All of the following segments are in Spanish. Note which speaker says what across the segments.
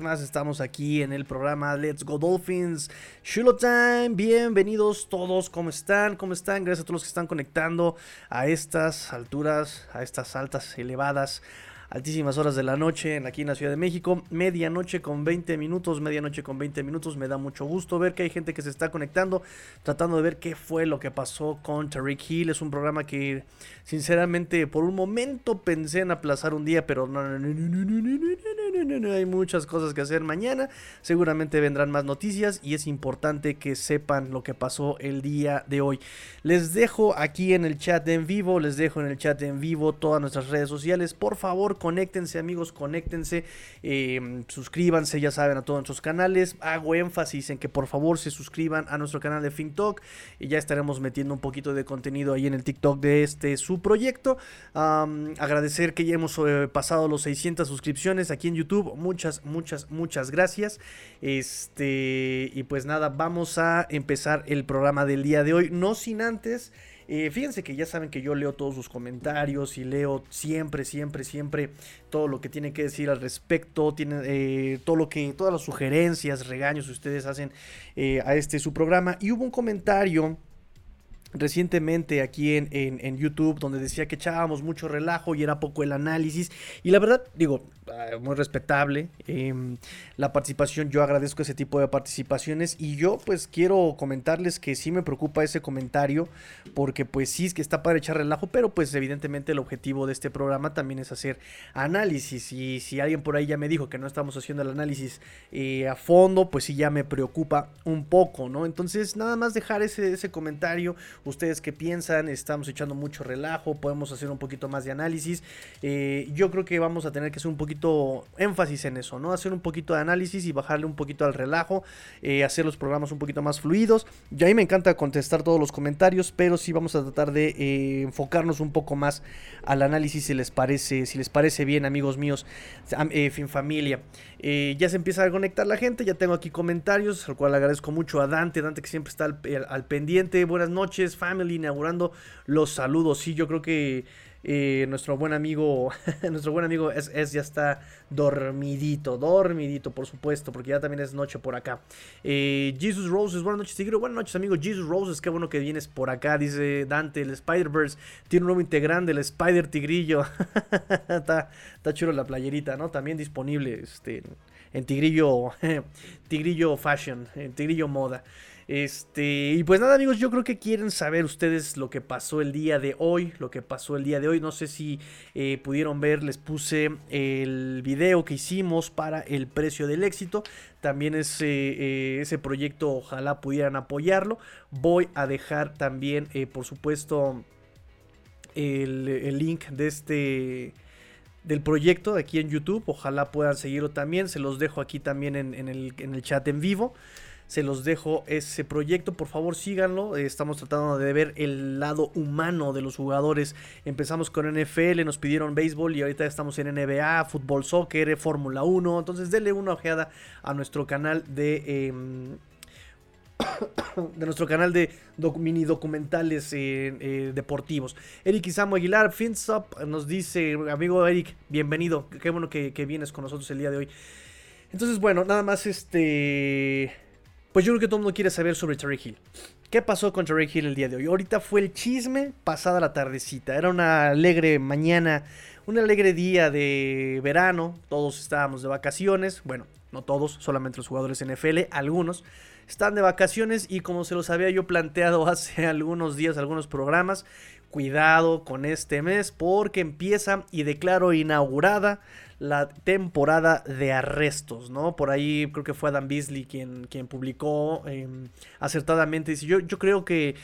Speaker 1: más estamos aquí en el programa Let's Go Dolphins. Shulo Time, bienvenidos todos, ¿cómo están? ¿Cómo están? Gracias a todos los que están conectando a estas alturas, a estas altas, elevadas altísimas horas de la noche aquí en la Ciudad de México. Medianoche con 20 minutos, medianoche con 20 minutos. Me da mucho gusto ver que hay gente que se está conectando, tratando de ver qué fue lo que pasó con Tariq Hill. Es un programa que, sinceramente, por un momento pensé en aplazar un día, pero no, no, no, no, no, no, no, hay muchas cosas que hacer mañana. Seguramente vendrán más noticias y es importante que sepan lo que pasó el día de hoy. Les dejo aquí en el chat en vivo, les dejo en el chat en vivo todas nuestras redes sociales. Por favor, conéctense amigos, conéctense, eh, suscríbanse, ya saben, a todos nuestros canales. Hago énfasis en que por favor se suscriban a nuestro canal de FinTalk y ya estaremos metiendo un poquito de contenido ahí en el TikTok de este su proyecto. agradecer que ya hemos eh, pasado los 600 suscripciones aquí en YouTube. Muchas, muchas, muchas gracias. Este, y pues nada, vamos a empezar el programa del día de hoy. No sin antes eh, fíjense que ya saben que yo leo todos sus comentarios y leo siempre, siempre, siempre todo lo que tienen que decir al respecto, tienen, eh, todo lo que, todas las sugerencias, regaños que ustedes hacen eh, a este su programa. Y hubo un comentario recientemente aquí en, en, YouTube donde decía que echábamos mucho relajo y era poco el análisis. Y la verdad, digo, muy respetable em, la participación. Yo agradezco ese tipo de participaciones y yo pues quiero comentarles que sí me preocupa ese comentario porque pues sí es que está para echar relajo, pero pues evidentemente el objetivo de este programa también es hacer análisis. Y si alguien por ahí ya me dijo que no estamos haciendo el análisis eh, a fondo, pues sí ya me preocupa un poco, ¿no? Entonces nada más dejar ese, ese comentario ustedes qué piensan, estamos echando mucho relajo, podemos hacer un poquito más de análisis. Eh, yo creo que vamos a tener que hacer un poquito énfasis en eso, ¿no? Hacer un poquito de análisis y bajarle un poquito al relajo, eh, hacer los programas un poquito más fluidos. Y a mí me encanta contestar todos los comentarios, pero sí vamos a tratar de eh, enfocarnos un poco más al análisis si les parece, si les parece bien, amigos míos, fin familia. ya se empieza a conectar la gente, ya tengo aquí comentarios, al cual agradezco mucho a Dante, Dante que siempre está al pendiente. Buenas noches, Family inaugurando los saludos. Sí, yo creo que eh, nuestro buen amigo, nuestro buen amigo es, ya está dormidito, dormidito, por supuesto, porque ya también es noche por acá. Eh, Jesus Roses, buenas noches, Tigre. Buenas noches, amigo Jesus Roses. Qué bueno que vienes por acá, dice Dante. El Spider-Verse tiene un nuevo integrante, el Spider Tigrillo. está, está chulo la playerita, ¿no? También disponible este, en Tigrillo, Tigrillo Fashion, en Tigrillo Moda. Este, y pues nada amigos, yo creo que quieren saber ustedes lo que pasó el día de hoy, lo que pasó el día de hoy. No sé si eh, pudieron ver, les puse el video que hicimos para el precio del éxito. También ese, eh, ese proyecto, ojalá pudieran apoyarlo. Voy a dejar también, eh, por supuesto, el, link de este del proyecto de aquí en YouTube. Ojalá puedan seguirlo también. Se los dejo aquí también en, el, en el chat en vivo se los dejo ese proyecto. Por favor, síganlo. Estamos tratando de ver el lado humano de los jugadores. Empezamos con NFL, nos pidieron béisbol y ahorita estamos en NBA, fútbol, soccer, Fórmula 1. Entonces, denle una ojeada a nuestro canal de. Em, de nuestro canal de mini documentales eh, eh, deportivos. Eric Isamo Aguilar, FinSup, nos dice, amigo Eric, bienvenido. Qué bueno que, que vienes con nosotros el día de hoy. Entonces, bueno, nada más este pues yo creo que todo el mundo quiere saber sobre Terry Hill. ¿Qué pasó con Terry Hill el día de hoy? Ahorita fue el chisme pasada la tardecita. Era una alegre mañana, un alegre día de verano. Todos estábamos de vacaciones. Bueno, no todos, solamente los jugadores NFL, algunos están de vacaciones y como se los había yo planteado hace algunos días, algunos programas, cuidado con este mes porque empieza y declaro inaugurada la temporada de arrestos, ¿no? Por ahí creo que fue Adam Beasley quien, quien publicó em, acertadamente, dice, yo, yo creo que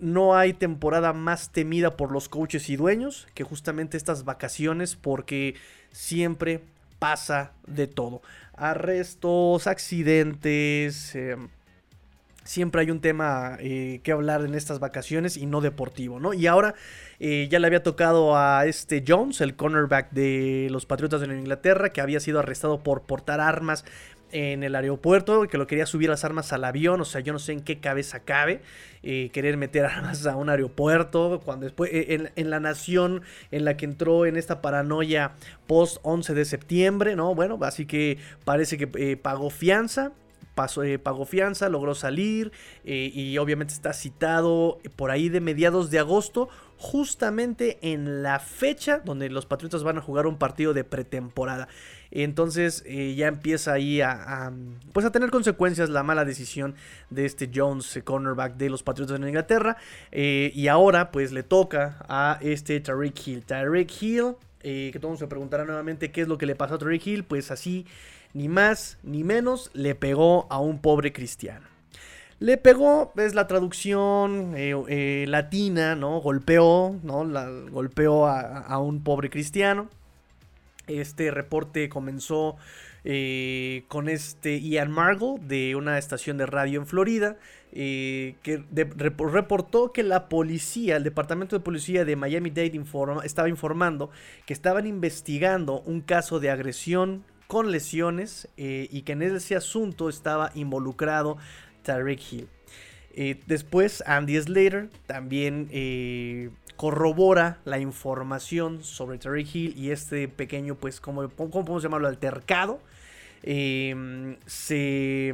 Speaker 1: no hay temporada más temida por los coaches y dueños que justamente estas vacaciones porque siempre pasa de todo. Arrestos, accidentes. Em, siempre hay un tema eh, que hablar en estas vacaciones y no deportivo, ¿no? Y ahora eh, ya le había tocado a este Jones, el cornerback de los Patriotas de Inglaterra, que había sido arrestado por portar armas en el aeropuerto, que lo quería subir las armas al avión, o sea, yo no sé en qué cabeza cabe eh, querer meter armas a un aeropuerto, cuando después, eh, en, la nación en la que entró en esta paranoia post 11 de septiembre, ¿no? Bueno, así que parece que pagó fianza, pasó, pagó fianza, logró salir y obviamente está citado por ahí de mediados de agosto, justamente en la fecha donde los Patriotas van a jugar un partido de pretemporada. Entonces eh, ya empieza ahí a, pues a tener consecuencias la mala decisión de este Jones, eh, cornerback de los Patriotas en Inglaterra. Eh, y ahora pues le toca a este Tariq Hill. Tariq Hill, que todos se preguntarán nuevamente qué es lo que le pasó a Tariq Hill. Pues así, ni más ni menos, le pegó a un pobre cristiano. Le pegó, es la traducción latina, ¿no? Golpeó, ¿no? La, golpeó a un pobre cristiano. Este reporte comenzó eh, con este Ian Margle de una estación de radio en Florida, eh, que reportó que la policía, el departamento de policía de Miami-Dade estaba informando que estaban investigando un caso de agresión con lesiones eh, y que en ese asunto estaba involucrado Tarek Hill. después, Andy Slater también corrobora la información sobre Terry Hill y este pequeño, pues, ¿cómo, podemos llamarlo? Altercado. Em, se,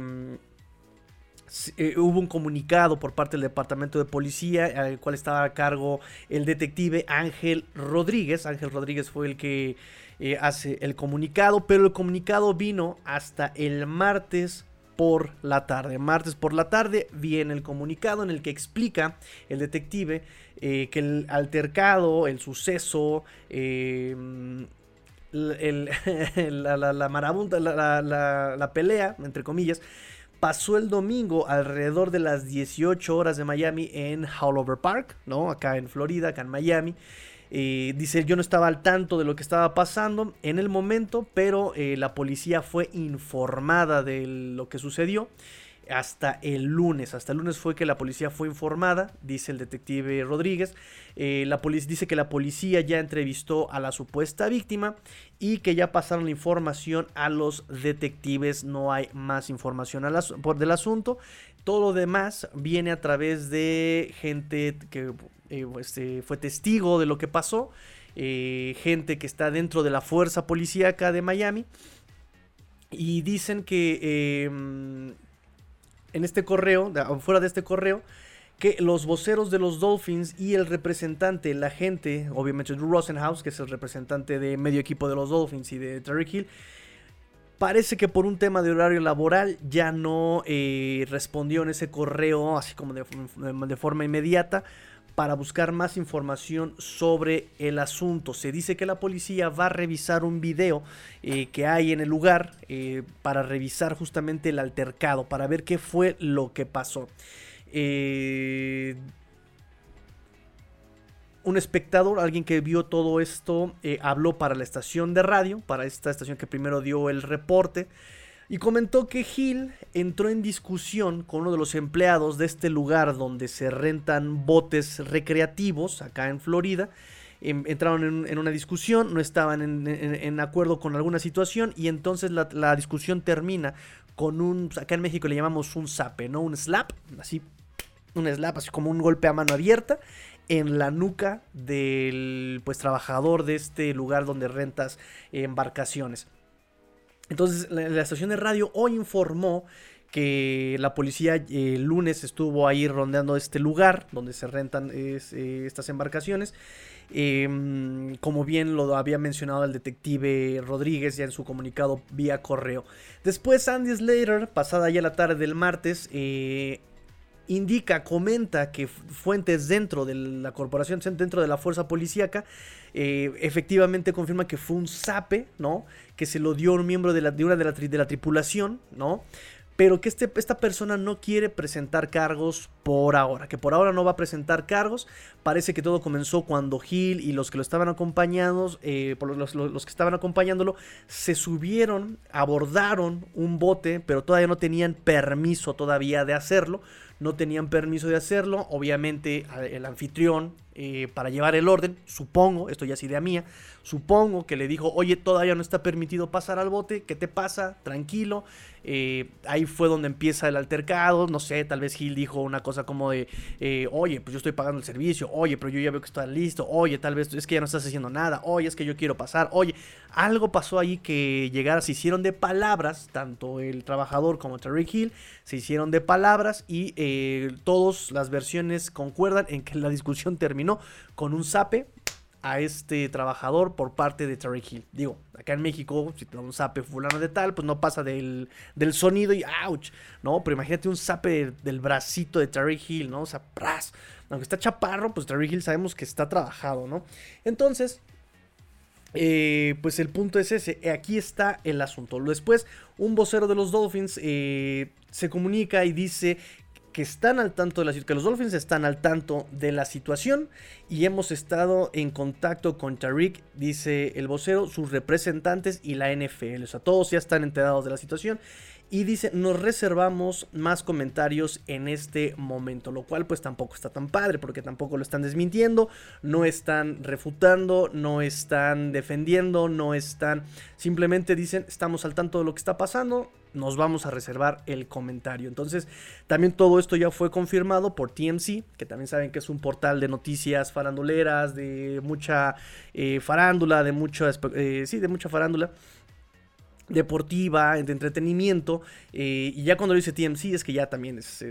Speaker 1: eh, hubo un comunicado por parte del departamento de policía al cual estaba a cargo el detective Ángel Rodríguez. Ángel Rodríguez fue el que eh, hace el comunicado, pero el comunicado vino hasta el martes por la tarde. Martes por la tarde viene el comunicado en el que explica el detective eh, que el altercado, el suceso, em, la, la, marabunta, la, pelea, entre comillas, pasó el domingo alrededor de las 18 horas de Miami en Howlover Park, ¿no? Acá en Florida, acá en Miami. Dice, yo no estaba al tanto de lo que estaba pasando en el momento, pero eh, la policía fue informada de lo que sucedió hasta el lunes. Hasta el lunes fue que la policía fue informada, dice el detective Rodríguez. Eh, la dice que la policía ya entrevistó a la supuesta víctima y que ya pasaron la información a los detectives. No hay más información del asunto. Todo lo demás viene a través de gente que eh, este, fue testigo de lo que pasó, eh, gente que está dentro de la fuerza policíaca de Miami. Y dicen que em, en este correo, fuera de este correo, que los voceros de los Dolphins y el representante, la gente, obviamente Drew Rosenhaus, que es el representante de medio equipo de los Dolphins y de Terry Hill, parece que por un tema de horario laboral ya no eh, respondió en ese correo así como de forma inmediata para buscar más información sobre el asunto. Se dice que la policía va a revisar un video eh, que hay en el lugar eh, para revisar justamente el altercado, para ver qué fue lo que pasó. Eh, un espectador, alguien que vio todo esto, habló para la estación de radio, para esta estación que primero dio el reporte y comentó que Hill entró en discusión con uno de los empleados de este lugar donde se rentan botes recreativos acá en Florida. Em, entraron en, una discusión, no estaban en, acuerdo con alguna situación y entonces la, discusión termina con un, acá en México le llamamos un zape, ¿no? Un slap, así, un slap, así como un golpe a mano abierta en la nuca del pues trabajador de este lugar donde rentas embarcaciones. Entonces, la, estación de radio hoy informó que la policía eh, el lunes estuvo ahí rondeando este lugar donde se rentan eh, estas embarcaciones. Em, como bien lo había mencionado el detective Rodríguez ya en su comunicado vía correo. Después Andy Slater, pasada ya la tarde del martes, eh, indica, comenta que fuentes dentro de la corporación, dentro de la fuerza policíaca, eh, efectivamente confirma que fue un sape, ¿no? Que se lo dio un miembro de, la, una de la, de la tripulación, ¿no? pero que este, esta persona no quiere presentar cargos por ahora, que por ahora no va a presentar cargos. Parece que todo comenzó cuando Gil y los que lo estaban acompañando, eh, los, los, que estaban acompañándolo, se subieron, abordaron un bote, pero todavía no tenían permiso todavía de hacerlo. No tenían permiso de hacerlo. Obviamente el anfitrión eh, para llevar el orden, supongo, esto ya es idea mía, supongo que le dijo, oye, todavía no está permitido pasar al bote, ¿qué te pasa? Tranquilo. Eh, ahí fue donde empieza el altercado, no sé, tal vez Gil dijo una cosa como de, eh, oye, pues yo estoy pagando el servicio, oye, pero yo ya veo que está listo, oye, tal vez es que ya no estás haciendo nada, oye, es que yo quiero pasar, oye, algo pasó ahí que llegara, se hicieron de palabras, tanto el trabajador como Terry Hill, se hicieron de palabras y todas las versiones concuerdan en que la discusión terminó con un zape a este trabajador por parte de Terry Hill. Digo, acá en México, si te da un zape fulano de tal, pues no pasa del, sonido y ouch, ¿no? Pero imagínate un zape del bracito de Terry Hill, ¿no? O sea, pras. Aunque está chaparro, pues Terry Hill sabemos que está trabajado, ¿no? Entonces, eh, pues el punto es ese, aquí está el asunto. Después, un vocero de los Dolphins eh, se comunica y dice que están al tanto de la que los Dolphins están al tanto de la situación y hemos estado en contacto con Tariq, dice el vocero, sus representantes y la NFL, o sea, todos ya están enterados de la situación y dice, nos reservamos más comentarios en este momento, lo cual pues tampoco está tan padre porque tampoco lo están desmintiendo, no están refutando, no están defendiendo, no están, simplemente dicen, estamos al tanto de lo que está pasando, nos vamos a reservar el comentario. Entonces, también todo esto ya fue confirmado por TMC, que también saben que es un portal de noticias faranduleras, de mucha eh, farándula, de mucha, eh, sí, de mucha farándula deportiva, de entretenimiento. Eh, y ya cuando lo dice TMC es que ya también es,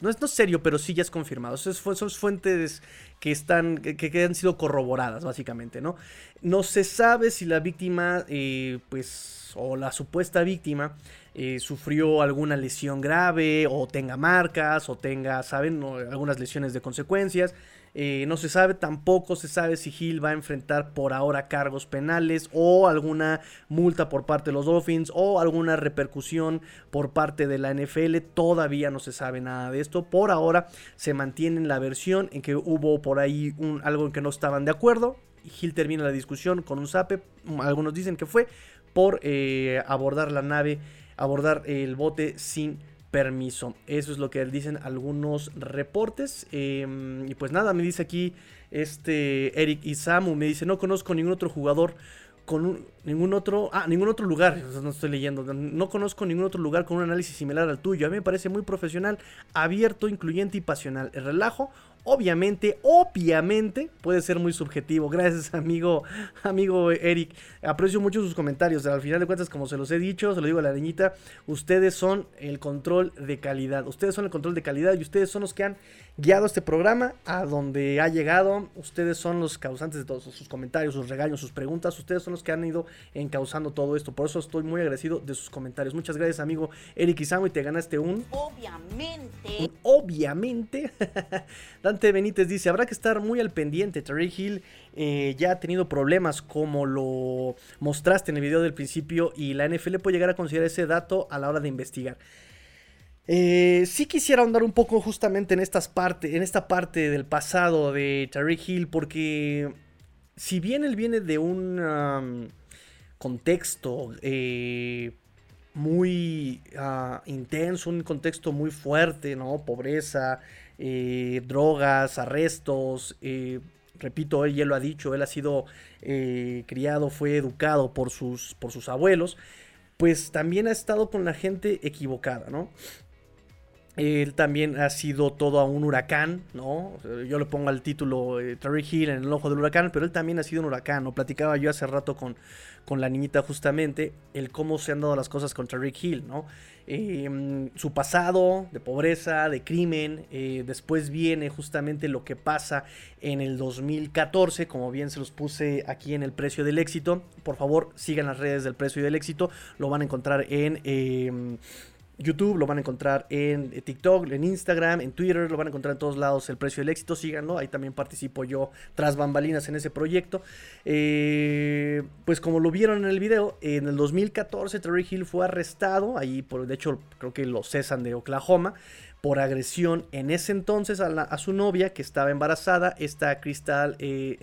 Speaker 1: no, es no serio, pero sí ya es confirmado. Son fuentes que están, que, han sido corroboradas, básicamente, ¿no? No se sabe si la víctima, eh, pues, o la supuesta víctima, eh, sufrió alguna lesión grave, o tenga marcas, o tenga, ¿saben? algunas lesiones de consecuencias. Eh, no se sabe, tampoco se sabe si Hill va a enfrentar por ahora cargos penales o alguna multa por parte de los Dolphins o alguna repercusión por parte de la NFL. Todavía no se sabe nada de esto. Por ahora se mantiene la versión en que hubo por ahí algo en que no estaban de acuerdo. Hill termina la discusión con un zape. Algunos dicen que fue por eh, abordar la nave, abordar el bote sin permiso. Eso es lo que dicen algunos reportes. Em, y pues nada, me dice aquí este Eric Isamu, me dice, no conozco ningún otro jugador con ningún otro, ah, ningún otro lugar, no estoy leyendo, no conozco ningún otro lugar con un análisis similar al tuyo. A mí me parece muy profesional, abierto, incluyente y pasional. El relajo Obviamente, obviamente puede ser muy subjetivo. Gracias, amigo, amigo Eric. Aprecio mucho sus comentarios. Al final de cuentas, como se los he dicho, se lo digo a la niñita, ustedes son el control de calidad. Ustedes son el control de calidad y ustedes son los que han guiado este programa a donde ha llegado. Ustedes son los causantes de todos sus comentarios, sus regaños, sus preguntas. Ustedes son los que han ido encauzando todo esto. Por eso estoy muy agradecido de sus comentarios. Muchas gracias, amigo Eric Isamo. Y te ganaste un.
Speaker 2: Obviamente.
Speaker 1: obviamente. Benítez dice: Habrá que estar muy al pendiente. Terry Hill eh, ya ha tenido problemas como lo mostraste en el video del principio. Y la NFL puede llegar a considerar ese dato a la hora de investigar. Eh, sí quisiera ahondar un poco justamente en, estas parte, en esta parte del pasado de Tariq Hill, porque si bien él viene de un contexto eh, muy ah, intenso, un contexto muy fuerte, ¿no? Pobreza, eh, drogas, arrestos. repito, él ya lo ha dicho, él ha sido criado, fue educado por sus, por sus abuelos. Pues también ha estado con la gente equivocada, ¿no? Él también ha sido todo a un huracán, ¿no? Yo le pongo al título eh, Terry Hill en el ojo del huracán, pero él también ha sido un huracán. Lo platicaba yo hace rato con, con la niñita justamente, el cómo se han dado las cosas con Terry Hill, ¿no? Em, su pasado de pobreza, de crimen, eh, después viene justamente lo que pasa en el 2014, como bien se los puse aquí en el precio del éxito. Por favor, sigan las redes del precio del éxito, lo van a encontrar en... YouTube, lo van a encontrar en eh, TikTok, en Instagram, en Twitter, lo van a encontrar en todos lados el precio del éxito, síganlo, ahí también participo yo tras bambalinas en ese proyecto. Eh, pues como lo vieron en el video, en el 2014 Terry Hill fue arrestado, ahí por, de hecho creo que lo cesan de Oklahoma, por agresión en ese entonces a, su novia que estaba embarazada, esta Crystal eh.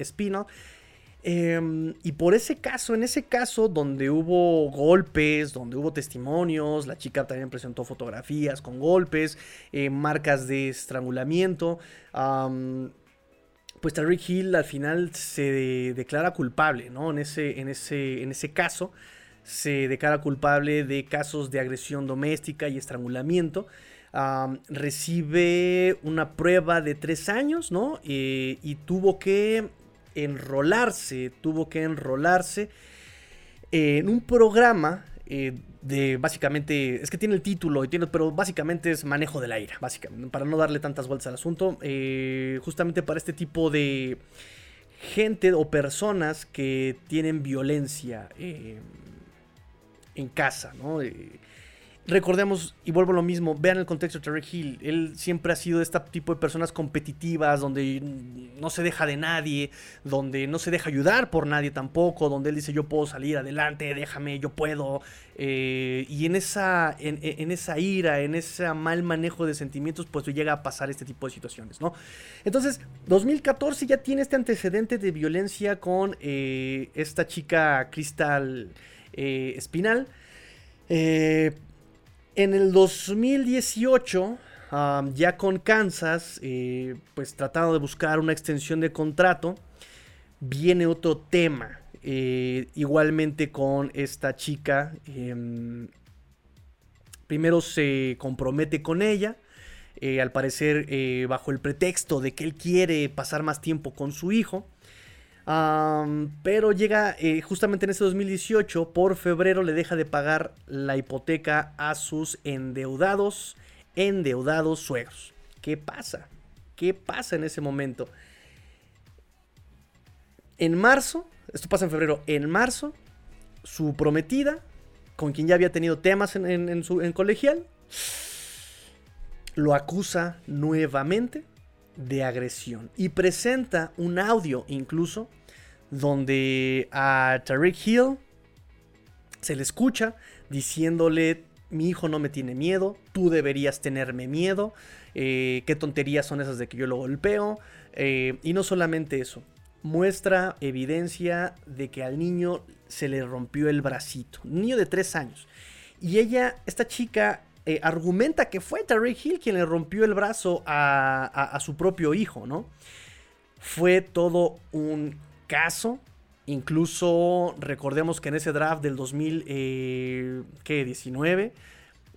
Speaker 1: Em, y por ese caso, en ese caso donde hubo golpes, donde hubo testimonios, la chica también presentó fotografías con golpes, eh, marcas de estrangulamiento, pues Tariq Hill al final se declara culpable, ¿no? En ese, en ese, en ese caso se declara culpable de casos de agresión doméstica y estrangulamiento. recibe una prueba de tres años, ¿no? Eh, y tuvo que enrolarse, tuvo que enrolarse en un programa eh, de básicamente, es que tiene el título, y tiene, pero básicamente es manejo de la ira, básicamente, para no darle tantas vueltas al asunto, eh, justamente para este tipo de gente o personas que tienen violencia eh, en casa, ¿no? Recordemos, y vuelvo a lo mismo, vean el contexto de Terry Hill. Él siempre ha sido este tipo de personas competitivas, donde no se deja de nadie, donde no se deja ayudar por nadie tampoco, donde él dice yo puedo salir adelante, déjame, yo puedo. Eh, y en esa, en, esa ira, en ese mal manejo de sentimientos, pues llega a pasar este tipo de situaciones, ¿no? Entonces, 2014 ya tiene este antecedente de violencia con eh, esta chica Cristal eh, Espinal. En el 2018, ya con Kansas, eh, pues tratando de buscar una extensión de contrato, viene otro tema. Eh, igualmente con esta chica. Em, primero se compromete con ella. Eh, al parecer bajo el pretexto de que él quiere pasar más tiempo con su hijo pero llega eh, justamente en ese 2018, por febrero le deja de pagar la hipoteca a sus endeudados, endeudados suegros. ¿Qué pasa? ¿Qué pasa en ese momento? En marzo, esto pasa en febrero, en marzo, su prometida, con quien ya había tenido temas en, su, en colegial, lo acusa nuevamente de agresión. Y presenta un audio incluso donde a Tariq Hill se le escucha diciéndole, mi hijo no me tiene miedo, tú deberías tenerme miedo, eh, qué tonterías son esas de que yo lo golpeo, eh, y no solamente eso, muestra evidencia de que al niño se le rompió el bracito, niño de tres años, y ella, esta chica, eh, argumenta que fue Tariq Hill quien le rompió el brazo a, a su propio hijo, ¿no? Fue todo un caso. Incluso recordemos que en ese draft del 2019,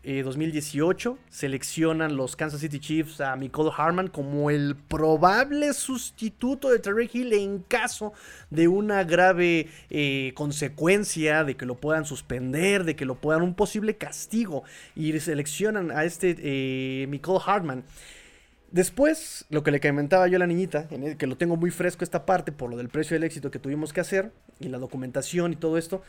Speaker 1: 2018, eh, seleccionan los Kansas City Chiefs a Nicole Harman como el probable sustituto de Terry Hill en caso de una grave eh, consecuencia, de que lo puedan suspender, de que lo puedan un posible castigo. Y seleccionan a este eh, Hartman. Después, lo que le comentaba yo a la niñita, que lo tengo muy fresco esta parte por lo del precio del éxito que tuvimos que hacer y la documentación y todo esto,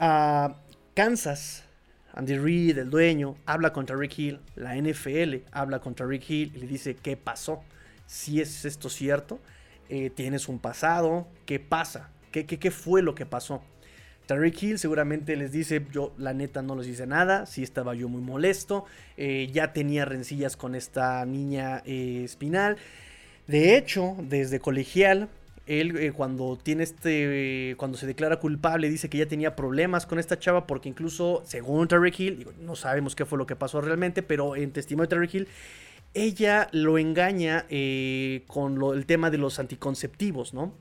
Speaker 1: a Kansas, Andy Reid, el dueño, habla contra Rick Hill, la NFL habla contra Rick Hill y le dice, ¿qué pasó? Si es esto cierto, eh, tienes un pasado, ¿qué pasa? ¿Qué, qué, qué fue lo que pasó? Tariq Hill seguramente les dice, yo la neta no les hice nada, sí estaba yo muy molesto, eh, ya tenía rencillas con esta niña eh, espinal. De hecho, desde colegial, él eh, cuando tiene este, cuando se declara culpable, dice que ya tenía problemas con esta chava porque incluso, según Tariq Hill, no sabemos qué fue lo que pasó realmente, pero en testimonio de Tariq Hill, ella lo engaña con el tema de los anticonceptivos, ¿no?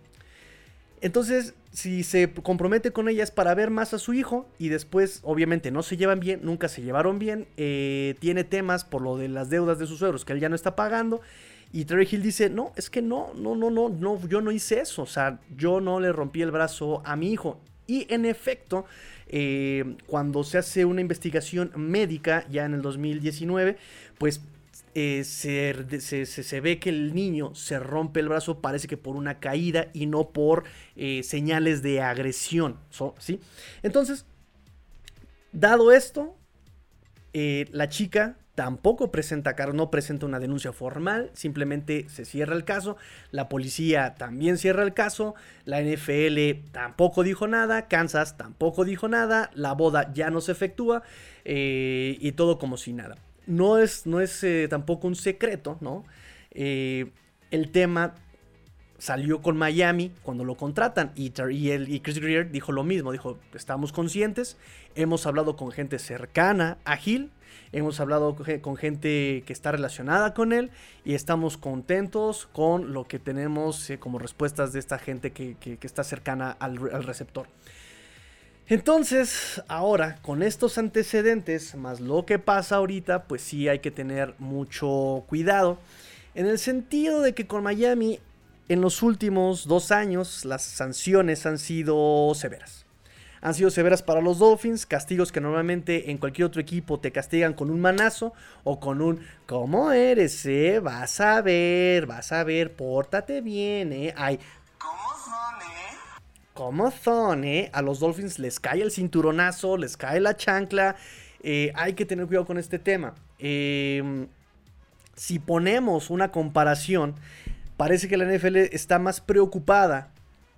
Speaker 1: Entonces, si se compromete con ella es para ver más a su hijo y después, obviamente, no se llevan bien, nunca se llevaron bien, eh, tiene temas por lo de las deudas de sus suegros que él ya no está pagando. Y Terry Hill dice, no, es que no, no, no, no, no, yo no hice eso, o sea, yo no le rompí el brazo a mi hijo. Y en efecto, eh, cuando se hace una investigación médica ya en el 2019, pues eh, se, ve que el niño se rompe el brazo, parece que por una caída y no por eh, señales de agresión. ¿sí? Entonces, dado esto, la chica tampoco presenta no presenta una denuncia formal, simplemente se cierra el caso, la policía también cierra el caso, la NFL tampoco dijo nada, Kansas tampoco dijo nada, la boda ya no se efectúa y todo como si nada no es, no es eh, tampoco un secreto, ¿no? Eh, el tema salió con Miami cuando lo contratan y, y, y Chris Greer dijo lo mismo, dijo, estamos conscientes, hemos hablado con gente cercana a Hill, hemos hablado con gente que está relacionada con él y estamos contentos con lo que tenemos eh, como respuestas de esta gente que, está cercana al, al receptor. Entonces, ahora, con estos antecedentes, más lo que pasa ahorita, pues sí hay que tener mucho cuidado. En el sentido de que con Miami, en los últimos dos años, las sanciones han sido severas. Han sido severas para los Dolphins, castigos que normalmente en cualquier otro equipo te castigan con un manazo o con un ¿Cómo eres, eh? Vas a ver, vas a ver, pórtate bien, eh. Ay, ¿Cómo son, eh? A los Dolphins les cae el cinturonazo, les cae la chancla. Eh, hay que tener cuidado con este tema. Em, si ponemos una comparación, parece que la NFL está más preocupada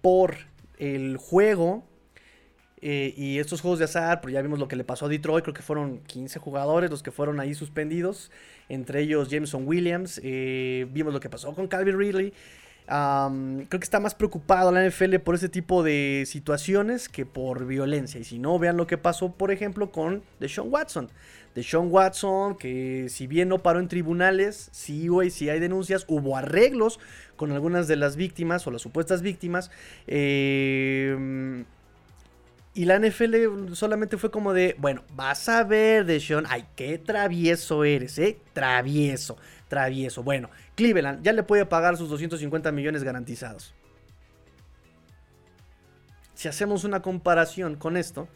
Speaker 1: por el juego eh, y estos juegos de azar, pero ya vimos lo que le pasó a Detroit, creo que fueron 15 jugadores los que fueron ahí suspendidos, entre ellos Jameson Williams, eh, vimos lo que pasó con Calvin Ridley, creo que está más preocupado la NFL por ese tipo de situaciones que por violencia. Y si no, vean lo que pasó, por ejemplo, con Deshaun Watson. Deshaun Watson, que si bien no paró en tribunales, sí, güey, sí hay denuncias, hubo arreglos con algunas de las víctimas o las supuestas víctimas. Eh, y la NFL solamente fue como de, bueno, vas a ver, Deshaun, ay, qué travieso eres, ¿eh? Travieso, travieso. Bueno, Cleveland ya le puede pagar sus 250 millones garantizados. Si hacemos una comparación con esto,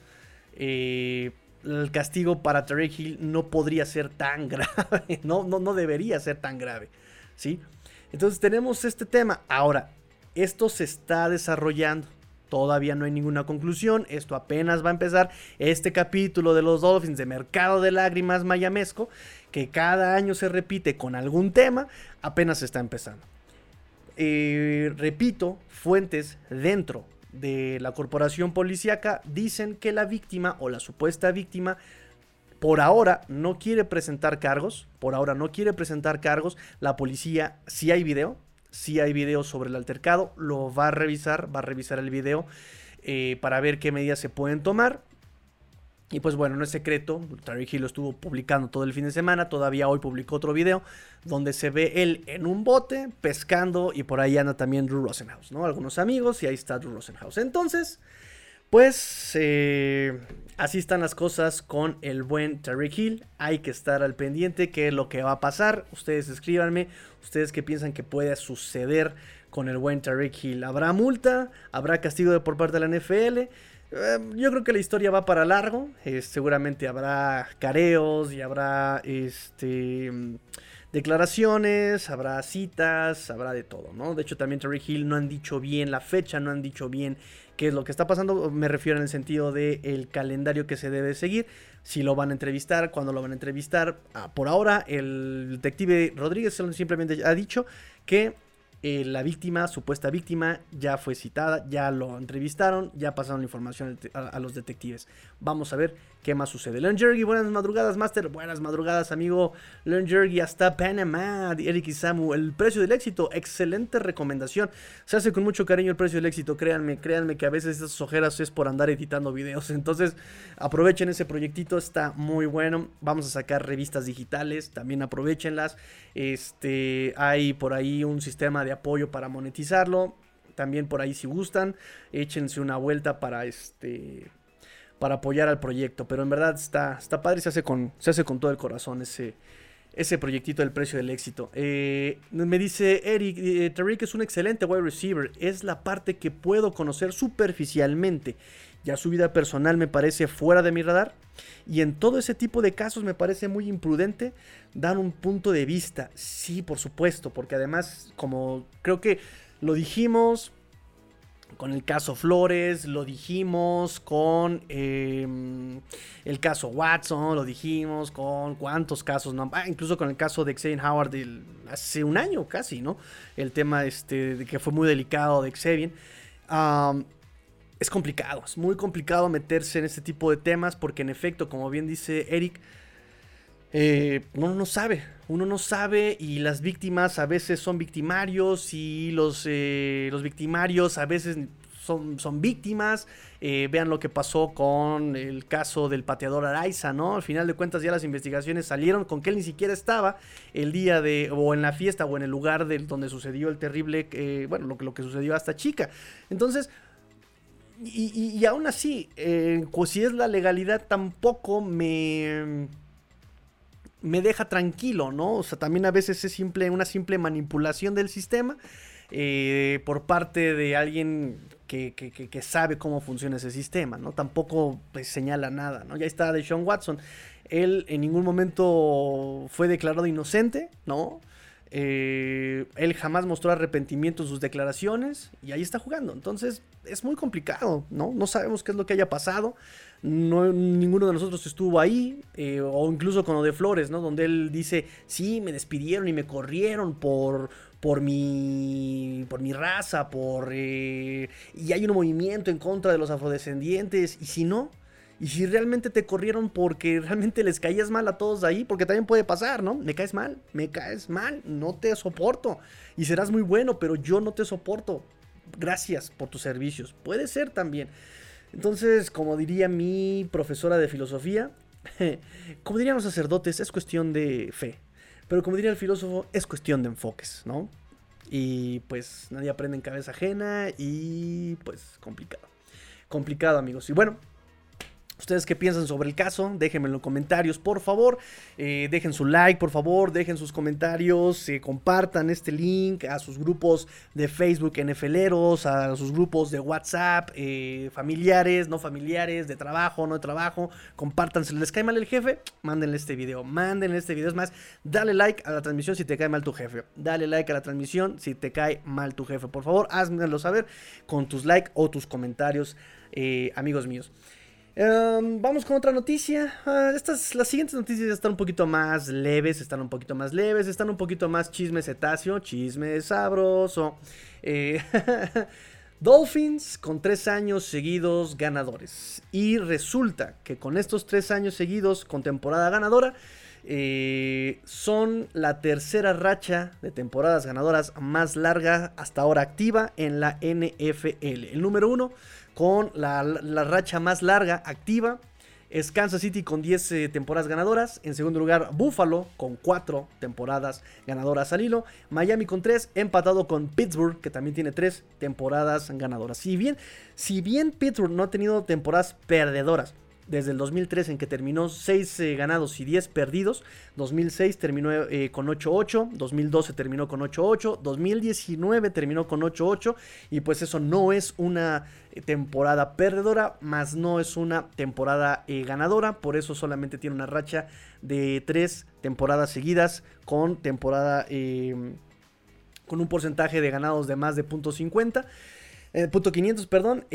Speaker 1: eh, el castigo para Terry Hill no podría ser tan grave, no, no, no debería ser tan grave, ¿sí? Entonces tenemos este tema. Ahora, esto se está desarrollando. Todavía no hay ninguna conclusión. Esto apenas va a empezar. Este capítulo de los Dolphins de Mercado de Lágrimas Mayamesco, que cada año se repite con algún tema, apenas está empezando. Eh, repito, fuentes dentro de la corporación policíaca dicen que la víctima o la supuesta víctima por ahora no quiere presentar cargos, por ahora no quiere presentar cargos, la policía si hay video, si hay video sobre el altercado, lo va a revisar, va a revisar el video eh, para ver qué medidas se pueden tomar. Y pues bueno, no es secreto, Terry Hill lo estuvo publicando todo el fin de semana, todavía hoy publicó otro video donde se ve él en un bote pescando y por ahí anda también Drew Rosenhaus, ¿no? Algunos amigos y ahí está Drew Rosenhaus. Entonces, pues eh, así están las cosas con el buen Terry Hill. Hay que estar al pendiente qué es lo que va a pasar. Ustedes escríbanme, ustedes que piensan que puede suceder con el buen Terry Hill. ¿Habrá multa? ¿Habrá castigo por parte de la NFL? Eh, yo creo que la historia va para largo. Eh, seguramente habrá careos y habrá este declaraciones, habrá citas, habrá de todo, ¿no? De hecho, también Terry Hill no han dicho bien la fecha, no han dicho bien qué es lo que está pasando. Me refiero en el sentido del el calendario que se debe seguir. Si lo van a entrevistar, cuándo lo van a entrevistar. Ah, por ahora, el detective Rodríguez simplemente ha dicho que eh, la víctima, supuesta víctima, ya fue citada, ya lo entrevistaron, ya pasaron la información a, los detectives. Vamos a ver qué más sucede. Leon Jergy, buenas madrugadas, Master. Buenas madrugadas, amigo. Leon Jergy, hasta Panamá, Eric Isamu. El precio del éxito, excelente recomendación. Se hace con mucho cariño el precio del éxito, créanme, créanme que a veces esas ojeras es por andar editando videos. Entonces, aprovechen ese proyectito, está muy bueno. Vamos a sacar revistas digitales, también aprovechenlas. Este, hay por ahí un sistema de apoyo para monetizarlo. También por ahí si gustan, échense una vuelta para este para apoyar al proyecto, pero en verdad está está padre, se hace con se hace con todo el corazón ese ese proyectito del precio del éxito. Eh, me dice Eric, eh, Tariq es un excelente wide receiver. Es la parte que puedo conocer superficialmente. Ya su vida personal me parece fuera de mi radar. Y en todo ese tipo de casos me parece muy imprudente dar un punto de vista. Sí, por supuesto, porque además, como creo que lo dijimos con el caso Flores, lo dijimos con em, el caso Watson, lo dijimos con cuántos casos? Ah, incluso con el caso de Xavier Howard hace un año casi, ¿no? El tema este, de que fue muy delicado de Xavier es complicado, es muy complicado meterse en este tipo de temas porque en efecto, como bien dice Eric, eh, uno no sabe, Uno no sabe y las víctimas a veces son victimarios y los, eh, los victimarios a veces son, son víctimas. Eh, vean lo que pasó con el caso del pateador Araiza, ¿no? Al final de cuentas ya las investigaciones salieron con que él ni siquiera estaba el día de, o en la fiesta o en el lugar de, donde sucedió el terrible, bueno, lo, lo que sucedió a esta chica. Entonces, y, aún así, eh, pues si es la legalidad, tampoco me me deja tranquilo, ¿no? O sea, también a veces es simple, una simple manipulación del sistema por parte de alguien que, sabe cómo funciona ese sistema, ¿no? Tampoco pues, señala nada, ¿no? Ya está de Sean Watson. Él en ningún momento fue declarado inocente, ¿no? Eh, él jamás mostró arrepentimiento en sus declaraciones y ahí está jugando. Entonces es muy complicado, ¿no? No sabemos qué es lo que haya pasado. No, ninguno de nosotros estuvo ahí, eh, o incluso con lo de Flores, ¿no? Donde él dice, sí, me despidieron y me corrieron por, por mi, por mi raza, por... Eh, y hay un movimiento en contra de los afrodescendientes, y si no, y si realmente te corrieron porque realmente les caías mal a todos ahí, porque también puede pasar, ¿no? Me caes mal, me caes mal, no te soporto, y serás muy bueno, pero yo no te soporto. Gracias por tus servicios. Puede ser también. Entonces, como diría mi profesora de filosofía, como dirían los sacerdotes, es cuestión de fe. Pero como diría el filósofo, es cuestión de enfoques, ¿no? Y pues nadie aprende en cabeza ajena y pues complicado. Complicado amigos. Y bueno, ¿Ustedes qué piensan sobre el caso? Déjenme en los comentarios, por favor. Eh, dejen su like, por favor. Dejen sus comentarios. Eh, compartan este link a sus grupos de Facebook NFLeros, a sus grupos de WhatsApp, eh, familiares, no familiares, de trabajo, no de trabajo. Compartan. Si les cae mal el jefe, mándenle este video. Mándenle este video. Es más, dale like a la transmisión si te cae mal tu jefe. Dale like a la transmisión si te cae mal tu jefe. Por favor, házmelo saber con tus likes o tus comentarios, amigos míos. Em, vamos con otra noticia. Ah, estas, las siguientes noticias están un poquito más leves, están un poquito más leves, están un poquito más chisme cetáceo, chisme sabroso. Eh, Dolphins con tres años seguidos ganadores. Y resulta que con estos tres años seguidos con temporada ganadora, eh, son la tercera racha de temporadas ganadoras más larga hasta ahora activa en la NFL. El número uno con la, racha más larga activa. Es Kansas City con 10 eh, temporadas ganadoras. En segundo lugar, Buffalo con 4 temporadas ganadoras al hilo. Miami con 3, empatado con Pittsburgh, que también tiene 3 temporadas ganadoras. Si bien, si bien Pittsburgh no ha tenido temporadas perdedoras, desde el 2003 en que terminó 6 eh, ganados y 10 perdidos. 2006 terminó eh, con 8-8, 2012 terminó con 8-8, 2019 terminó con 8-8 y pues eso no es una eh, temporada perdedora, más no es una temporada ganadora, por eso solamente tiene una racha de 3 temporadas seguidas con temporada con un porcentaje de ganados de más de .50. punto 500, perdón.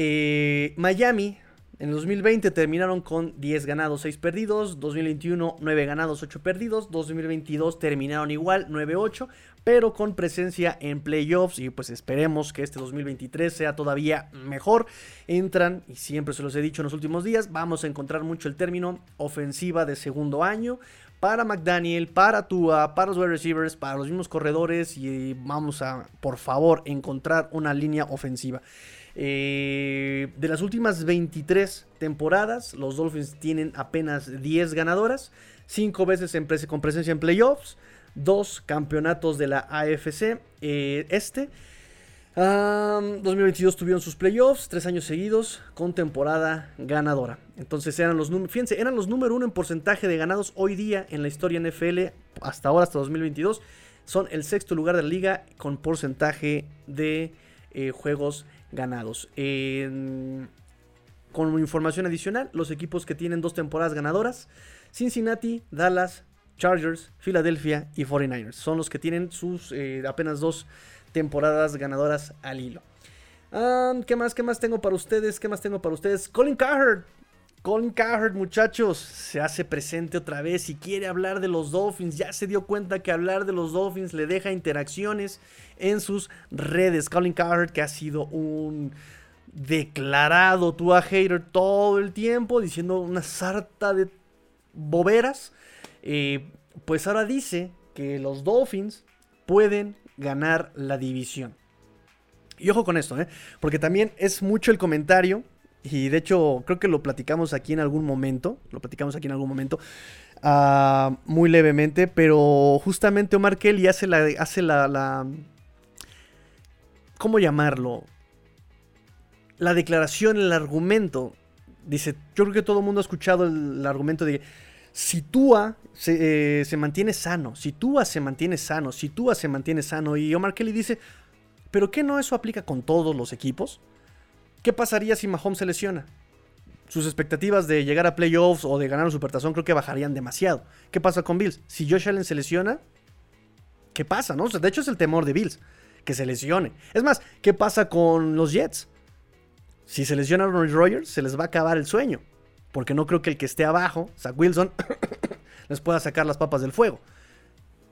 Speaker 1: Miami en el 2020 terminaron con 10 ganados, 6 perdidos. 2021, 9 ganados, 8 perdidos. 2022 terminaron igual, 9-8, pero con presencia en playoffs. Y pues esperemos que este 2023 sea todavía mejor. Entran, y siempre se los he dicho en los últimos días, vamos a encontrar mucho el término ofensiva de segundo año para McDaniel, para Tua, para los wide receivers, para los mismos corredores y vamos a, por favor, encontrar una línea ofensiva. Eh, de las últimas 23 temporadas, los Dolphins tienen apenas 10 ganadoras, 5 veces con presencia en playoffs, 2 campeonatos de la AFC eh, este. 2022 tuvieron sus playoffs, 3 años seguidos con temporada ganadora. Entonces eran los, fíjense, eran los número uno en porcentaje de ganados hoy día en la historia NFL, hasta ahora, hasta 2022. Son el sexto lugar de la liga con porcentaje de eh, juegos ganados. con información adicional, los equipos que tienen dos temporadas ganadoras, Cincinnati, Dallas, Chargers, Philadelphia y 49ers. Son los que tienen sus eh, apenas dos temporadas ganadoras al hilo. ¿Qué más? ¿Qué más tengo para ustedes? ¿Qué más tengo para ustedes? Colin Cowherd. Colin Cowherd, muchachos, se hace presente otra vez y quiere hablar de los Dolphins. Ya se dio cuenta que hablar de los Dolphins le deja interacciones en sus redes. Colin Cowherd, que ha sido un declarado Tua hater todo el tiempo, diciendo una sarta de boberas, eh, pues ahora dice que los Dolphins pueden ganar la división. Y ojo con esto, ¿eh? porque también es mucho el comentario, y de hecho creo que lo platicamos aquí en algún momento, lo platicamos aquí en algún momento, uh, muy levemente, pero justamente Omar Kelly hace la... Hace la ¿Cómo llamarlo? La declaración, el argumento. Dice, yo creo que todo el mundo ha escuchado el, argumento de si Tua se, eh, se, mantiene sano, si Tua se mantiene sano, si Tua se mantiene sano. Y Omar Kelly dice, ¿pero qué no eso aplica con todos los equipos? ¿Qué pasaría si Mahomes se lesiona? sus expectativas de llegar a playoffs o de ganar un supertazón creo que bajarían demasiado. ¿Qué pasa con Bills? Si Josh Allen se lesiona, ¿qué pasa? No? de hecho es el temor de Bills, que se lesione. Es más, ¿qué pasa con los Jets? Si se lesiona Aaron Rodgers, se les va a acabar el sueño. Porque no creo que el que esté abajo, Zach Wilson, les pueda sacar las papas del fuego.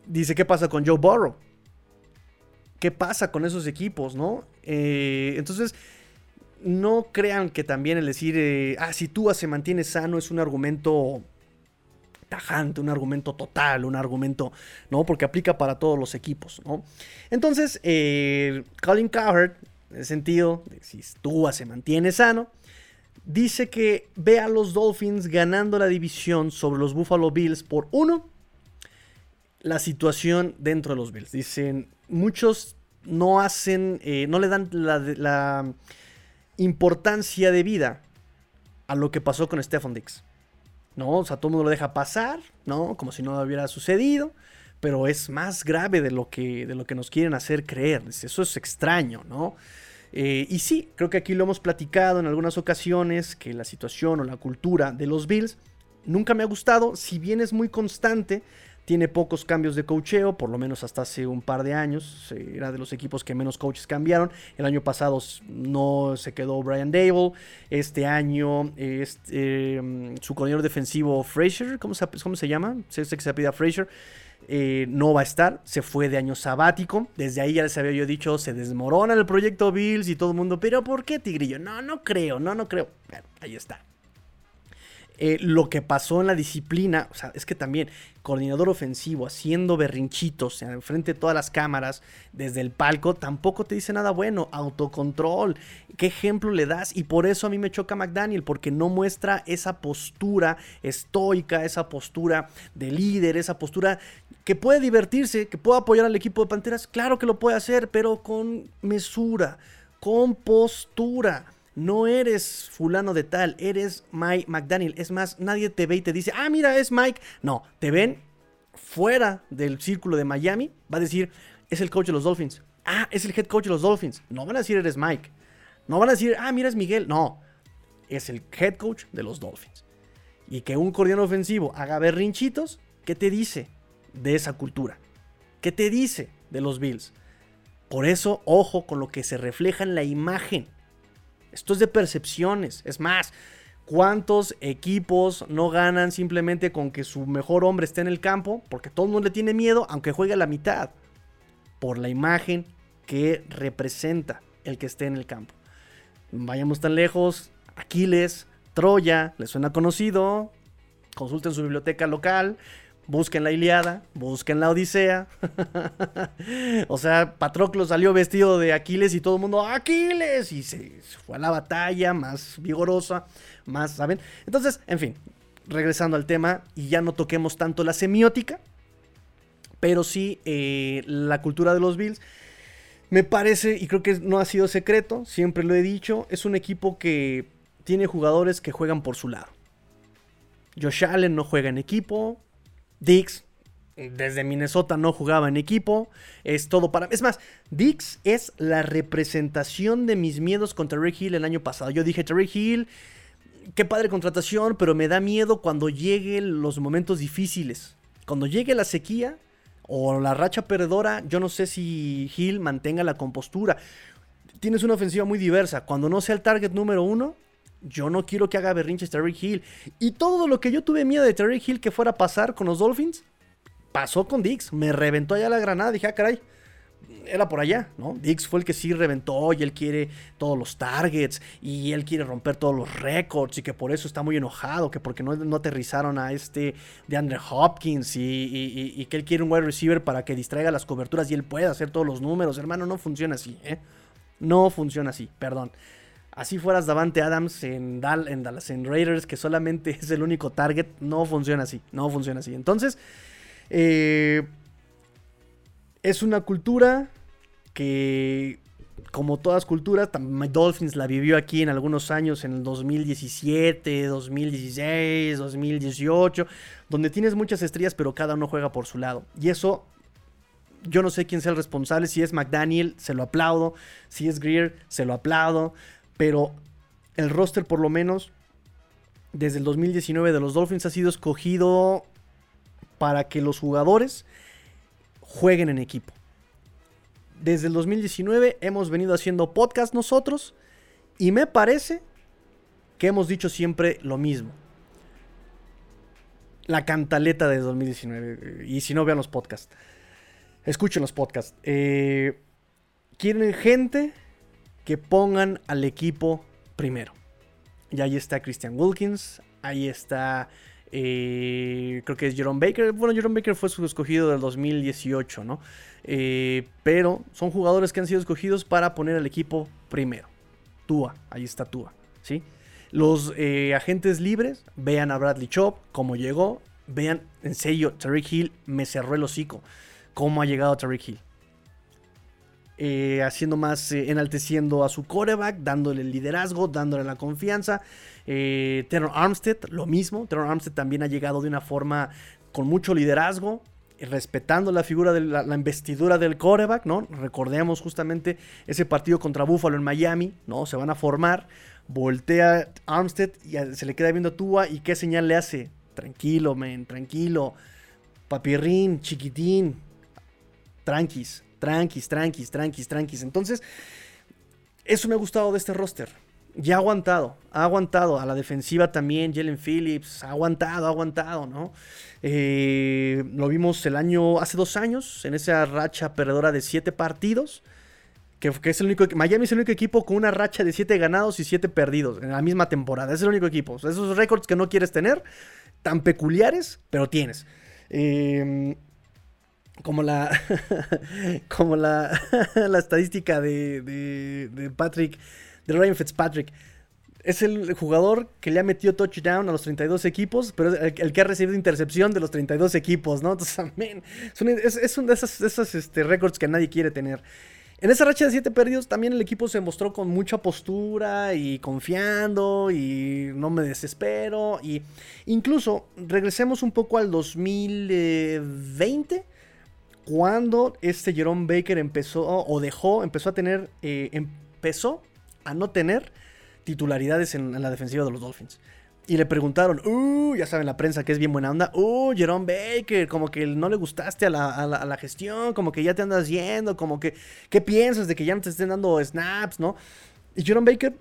Speaker 1: Dice, ¿qué pasa con Joe Burrow? ¿Qué pasa con esos equipos, no? Eh, entonces, no crean que también el decir, eh, ah, si Tua se mantiene sano es un argumento tajante, un argumento total, un argumento, ¿no? Porque aplica para todos los equipos, ¿no? Entonces, eh, Colin Cowherd, en el sentido de si Tua se mantiene sano, dice que ve a los Dolphins ganando la división sobre los Buffalo Bills por uno, la situación dentro de los Bills. Dicen, muchos no hacen, eh, no le dan la importancia de vida a lo que pasó con Stefan Dix. ¿No? O sea, todo el mundo lo deja pasar, ¿no? Como si no hubiera sucedido. Pero es más grave de lo que, de lo que nos quieren hacer creer. Eso es extraño, ¿no? Eh, y sí, creo que aquí lo hemos platicado en algunas ocasiones, que la situación o la cultura de los Bills nunca me ha gustado, si bien es muy constante, tiene pocos cambios de cocheo, por lo menos hasta hace un par de años. Era de los equipos que menos coaches cambiaron. El año pasado no se quedó Brian Dable. Este año este, su coordinador defensivo Fraser, ¿cómo se, cómo se llama? Sé que se pide Fraser. Eh, no va a estar, se fue de año sabático. Desde ahí ya les había yo dicho, se desmorona el proyecto Bills y todo el mundo, pero ¿por qué Tigrillo? No, no creo, no, no creo. Bueno, ahí está. Eh, lo que pasó en la disciplina, o sea, es que también coordinador ofensivo haciendo berrinchitos en frente de todas las cámaras desde el palco, tampoco te dice nada bueno. Autocontrol, ¿qué ejemplo le das? Y por eso a mí me choca McDaniel, porque no muestra esa postura estoica, esa postura de líder, esa postura que puede divertirse, que puede apoyar al equipo de Panteras. Claro que lo puede hacer, pero con mesura, con postura no eres fulano de tal, eres Mike McDaniel. Es más, nadie te ve y te dice, ah, mira, es Mike. No, te ven fuera del círculo de Miami, va a decir, es el coach de los Dolphins. Ah, es el head coach de los Dolphins. No van a decir, eres Mike. No van a decir, ah, mira, es Miguel. No, es el head coach de los Dolphins. Y que un coordinador ofensivo haga berrinchitos, ¿qué te dice de esa cultura? ¿Qué te dice de los Bills? Por eso, ojo con lo que se refleja en la imagen. Esto es de percepciones. Es más, ¿cuántos equipos no ganan simplemente con que su mejor hombre esté en el campo? Porque todo el mundo le tiene miedo, aunque juegue a la mitad. Por la imagen que representa el que esté en el campo. Vayamos tan lejos. Aquiles, Troya, ¿les suena conocido? Consulten su biblioteca local. Busquen la Iliada, busquen la Odisea. o sea, Patroclo salió vestido de Aquiles y todo el mundo, ¡Aquiles! Y se, fue a la batalla más vigorosa, más, ¿saben? Entonces, en fin, regresando al tema, y ya no toquemos tanto la semiótica, pero sí eh, la cultura de los Bills. Me parece, y creo que no ha sido secreto, siempre lo he dicho, es un equipo que tiene jugadores que juegan por su lado. Josh Allen no juega en equipo, Dix desde Minnesota no jugaba en equipo. Es todo para. Es más, Dix es la representación de mis miedos contra Rick Hill el año pasado. Yo dije, Terry Hill, qué padre contratación, pero me da miedo cuando lleguen los momentos difíciles. Cuando llegue la sequía o la racha perdedora, yo no sé si Hill mantenga la compostura. Tienes una ofensiva muy diversa. Cuando no sea el target número uno, yo no quiero que haga berrinches Terry Hill. Y todo lo que yo tuve miedo de Terry Hill que fuera a pasar con los Dolphins, pasó con Dix. Me reventó allá la granada. Dije, ah, caray, era por allá, ¿no? Dix fue el que sí reventó y él quiere todos los targets y él quiere romper todos los récords y que por eso está muy enojado, que porque no, no aterrizaron a este de Andre Hopkins y, que él quiere un wide receiver para que distraiga las coberturas y él pueda hacer todos los números. Hermano, no funciona así, ¿eh? No funciona así, perdón. Así fueras Davante Adams en, en Dallas, en Raiders, que solamente es el único target, no funciona así, no funciona así. Entonces, eh, es una cultura que, como todas culturas, Dolphins la vivió aquí en algunos años, en el 2017, 2016, 2018, donde tienes muchas estrellas, pero cada uno juega por su lado. Y eso, yo no sé quién sea el responsable, si es McDaniel, se lo aplaudo, si es Greer, se lo aplaudo, pero el roster por lo menos desde el 2019 de los Dolphins ha sido escogido para que los jugadores jueguen en equipo desde el 2019 hemos venido haciendo podcast nosotros y me parece que hemos dicho siempre lo mismo. La cantaleta de 2019. Y si no, vean los podcasts. Escuchen los podcasts. Eh, quieren gente que pongan al equipo primero. Y ahí está Christian Wilkins. Ahí está. Eh, creo que es Jerome Baker. Bueno, Jerome Baker fue su escogido del 2018, ¿no? Eh, pero son jugadores que han sido escogidos para poner al equipo primero. Tua, ahí está Tua. ¿sí? Los eh, agentes libres, vean a Bradley Chop, cómo llegó. Vean, en serio, Tariq Hill me cerró el hocico. Cómo ha llegado Tariq Hill. Eh, haciendo más, enalteciendo a su coreback, dándole el liderazgo, dándole la confianza. Eh, Armstead, lo mismo. Terror Armstead también ha llegado de una forma con mucho liderazgo, respetando la figura de la, investidura del coreback, ¿no? Recordemos justamente ese partido contra Buffalo en Miami, ¿no? Se van a formar, voltea Armstead y se le queda viendo a Tua y qué señal le hace. Tranquilo, men, tranquilo. Papirrín, chiquitín. Tranquis, tranquis, tranquis, tranquis, tranquis. Entonces, eso me ha gustado de este roster ya ha aguantado, ha aguantado. A la defensiva también, Jalen Phillips, ha aguantado, ha aguantado, ¿no? Eh, lo vimos el año, hace dos años, en esa racha perdedora de siete partidos. Que, es el único, Miami es el único equipo con una racha de siete ganados y siete perdidos en la misma temporada. Es el único equipo. esos récords que no quieres tener, tan peculiares, pero tienes. Em, como la como la, la estadística de, de, de Patrick de Ryan Fitzpatrick. Es el jugador que le ha metido touchdown a los 32 equipos, pero es el, que ha recibido intercepción de los 32 equipos, ¿no? Entonces, también es, es, uno de esos, este, récords que nadie quiere tener. En esa racha de 7 perdidos también el equipo se mostró con mucha postura y confiando y no me desespero. Y incluso regresemos un poco al 2020 cuando este Jerome Baker empezó o dejó, empezó a tener, eh, empezó a no tener titularidades en, la defensiva de los Dolphins. Y le preguntaron, uh, ya saben la prensa que es bien buena onda, uh, Jerome Baker, como que no le gustaste a la, gestión, como que ya te andas yendo, como que, ¿qué piensas de que ya no te estén dando snaps, no? Y Jerome Baker,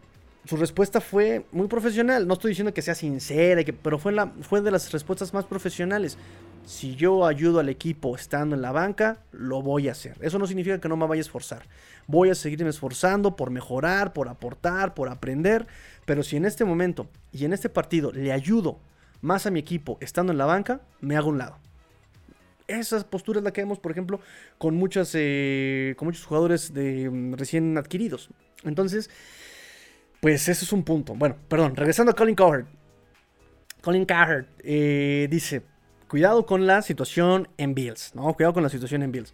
Speaker 1: su respuesta fue muy profesional, no estoy diciendo que sea sincera, pero fue, la, fue de las respuestas más profesionales si yo ayudo al equipo estando en la banca, lo voy a hacer. Eso no significa que no me vaya a esforzar. Voy a seguirme esforzando por mejorar, por aportar, por aprender. Pero si en este momento y en este partido le ayudo más a mi equipo estando en la banca, me hago un lado. Esa postura es la que vemos, por ejemplo, con, muchas, eh, con muchos jugadores de, mm, recién adquiridos. Entonces, pues ese es un punto. Bueno, perdón, regresando a Colin Cowherd. Colin Cowherd eh, dice, cuidado con la situación en Bills, ¿no? Cuidado con la situación en Bills.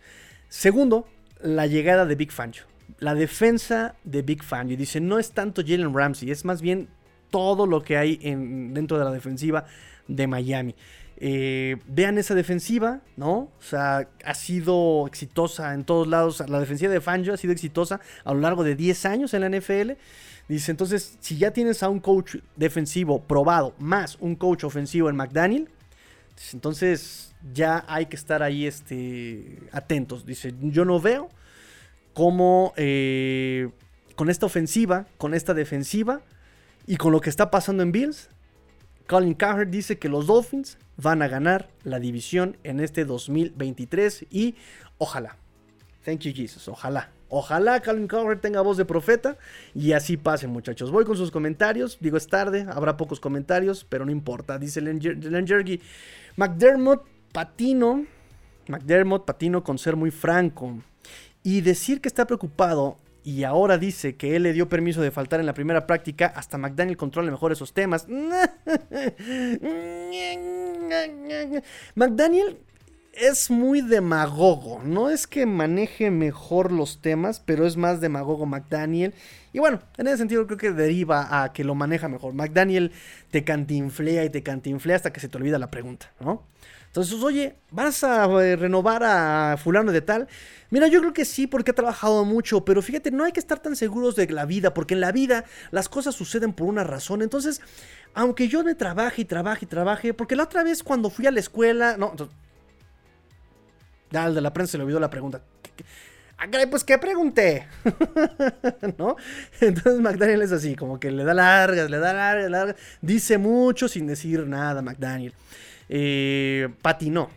Speaker 1: Segundo, la llegada de Big Fangio. La defensa de Big Fangio. Dice, no es tanto Jalen Ramsey, es más bien todo lo que hay en, dentro de la defensiva de Miami. Eh, vean esa defensiva, ¿no? O sea, ha sido exitosa en todos lados. La defensiva de Fangio ha sido exitosa a lo largo de 10 años en la NFL. Dice, entonces, si ya tienes a un coach defensivo probado, más un coach ofensivo en McDaniel, entonces ya hay que estar ahí este, atentos. Dice, yo no veo cómo eh, con esta ofensiva, con esta defensiva y con lo que está pasando en Bills, Colin Cowherd dice que los Dolphins van a ganar la división en este 2023 y ojalá, Thank you, Jesus. Ojalá. Ojalá Calvin Cowherd tenga voz de profeta y así pase, muchachos. Voy con sus comentarios. Digo, es tarde, habrá pocos comentarios, pero no importa. Dice Len Jergy. McDermott Patino. McDermott Patino con ser muy franco. Y decir que está preocupado y ahora dice que él le dio permiso de faltar en la primera práctica, hasta McDaniel controla mejor esos temas. McDaniel es muy demagogo. No es que maneje mejor los temas, pero es más demagogo McDaniel. Y bueno, en ese sentido creo que deriva a que lo maneja mejor. McDaniel te cantinflea y te cantinflea hasta que se te olvida la pregunta, ¿no? Entonces, oye, ¿vas a eh, renovar a fulano de tal? Mira, yo creo que sí, porque he trabajado mucho, pero fíjate, no hay que estar tan seguros de la vida, porque en la vida las cosas suceden por una razón. Entonces, aunque yo me trabaje y trabaje y trabaje, porque la otra vez cuando fui a la escuela, no, al de la prensa se le olvidó la pregunta. Ah, pues ¿qué pregunté? ¿No? Entonces McDaniel es así, como que le da largas, le da largas, largas. Dice mucho sin decir nada, McDaniel. Eh, patinó.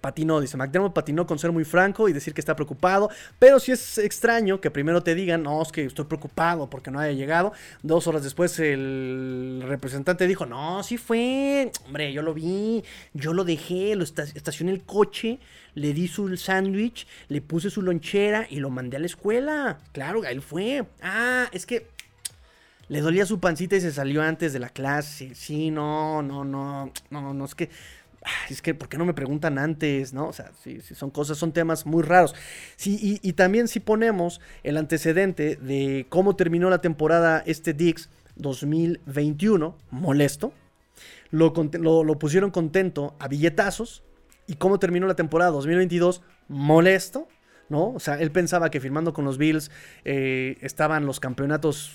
Speaker 1: Patinó, dice McDermott patinó con ser muy franco y decir que está preocupado. Pero si es extraño que primero te digan, no, es que estoy preocupado porque no haya llegado. Dos horas después el representante dijo, no, sí fue. Hombre, yo lo vi, yo lo dejé, lo estacioné el coche, le di su sándwich, le puse su lonchera y lo mandé a la escuela. Claro, él fue. Ah, es que le dolía su pancita y se salió antes de la clase. Sí, no, no, no, no, no, es que, es que, ¿por qué no me preguntan antes? ¿No? O sea, sí, sí, son cosas, son temas muy raros. Sí, y, también si ponemos el antecedente de cómo terminó la temporada este Dix 2021, molesto, lo, lo, pusieron contento a billetazos, y cómo terminó la temporada 2022, molesto, ¿no? O sea, él pensaba que firmando con los Bills eh, estaban los campeonatos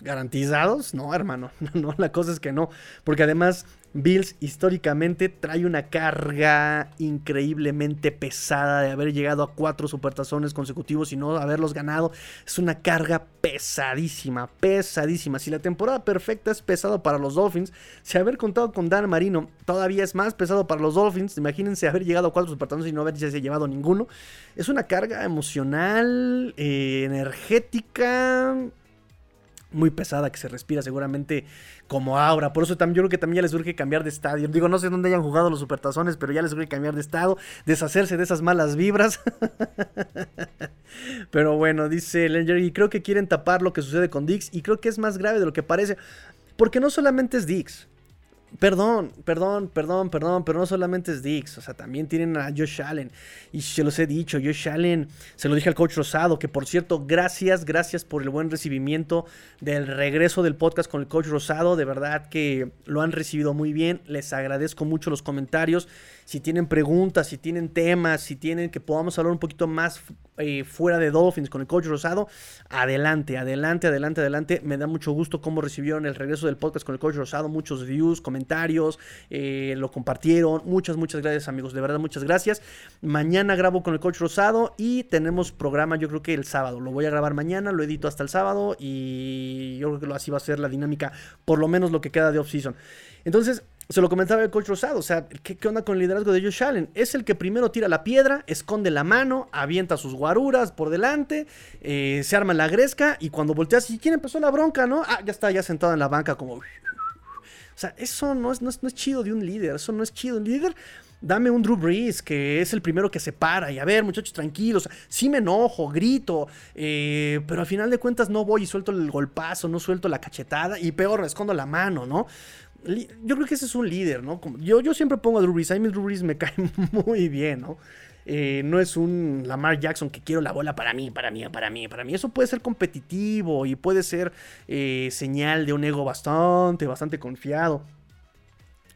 Speaker 1: garantizados. No, hermano, no, la cosa es que no. Porque además Bills históricamente trae una carga increíblemente pesada de haber llegado a cuatro supertazones consecutivos y no haberlos ganado. Es una carga pesadísima, pesadísima. Si la temporada perfecta es pesado para los Dolphins, si haber contado con Dan Marino todavía es más pesado para los Dolphins, imagínense haber llegado a cuatro supertazones y no haberse llevado ninguno. Es una carga emocional, eh, energética, muy pesada que se respira seguramente como aura. Por eso también yo creo que también ya les urge cambiar de estadio. Digo, no sé dónde hayan jugado los supertazones, pero ya les urge cambiar de estado, deshacerse de esas malas vibras. pero bueno, dice Lenger, y creo que quieren tapar lo que sucede con Dix y creo que es más grave de lo que parece. Porque no solamente es Dix. Perdón, perdón, perdón, perdón, pero no solamente es Dix, o sea, también tienen a Josh Allen. Y se los he dicho, Josh Allen, se lo dije al coach Rosado, que por cierto, gracias, gracias por el buen recibimiento del regreso del podcast con el coach Rosado. De verdad que lo han recibido muy bien, les agradezco mucho los comentarios si tienen preguntas, si tienen temas, si tienen que podamos hablar un poquito más eh, fuera de Dolphins con el coach Rosado, adelante, adelante, adelante, adelante. Me da mucho gusto cómo recibieron el regreso del podcast con el coach Rosado, muchos views, comentarios, eh, lo compartieron. Muchas, muchas gracias amigos, de verdad, muchas gracias. Mañana grabo con el coach Rosado y tenemos programa yo creo que el sábado. Lo voy a grabar mañana, lo edito hasta el sábado y yo creo que así va a ser la dinámica, por lo menos lo que queda de off-season. Entonces, se lo comentaba el coach Rosado, o sea, ¿qué, onda con el liderazgo de Josh Allen? Es el que primero tira la piedra, esconde la mano, avienta sus guaruras por delante, eh, se arma la gresca y cuando volteas, ¿y quién empezó la bronca, no? Ah, ya está, ya sentado en la banca como... O sea, eso no es, no es, chido de un líder, eso no es chido. Un líder dame un Drew Brees, que es el primero que se para. Y a ver, muchachos, tranquilos. Sí me enojo, grito. Eh, pero al final de cuentas no voy y suelto el golpazo, no suelto la cachetada. Y peor, escondo la mano, ¿no? yo creo que ese es un líder, ¿no? yo, yo siempre pongo a Drew Brees, a mí Drew Brees me cae muy bien, ¿no? Eh, no es un Lamar Jackson que quiero la bola para mí, para mí, para mí, para mí. Eso puede ser competitivo y puede ser eh, señal de un ego bastante, bastante confiado.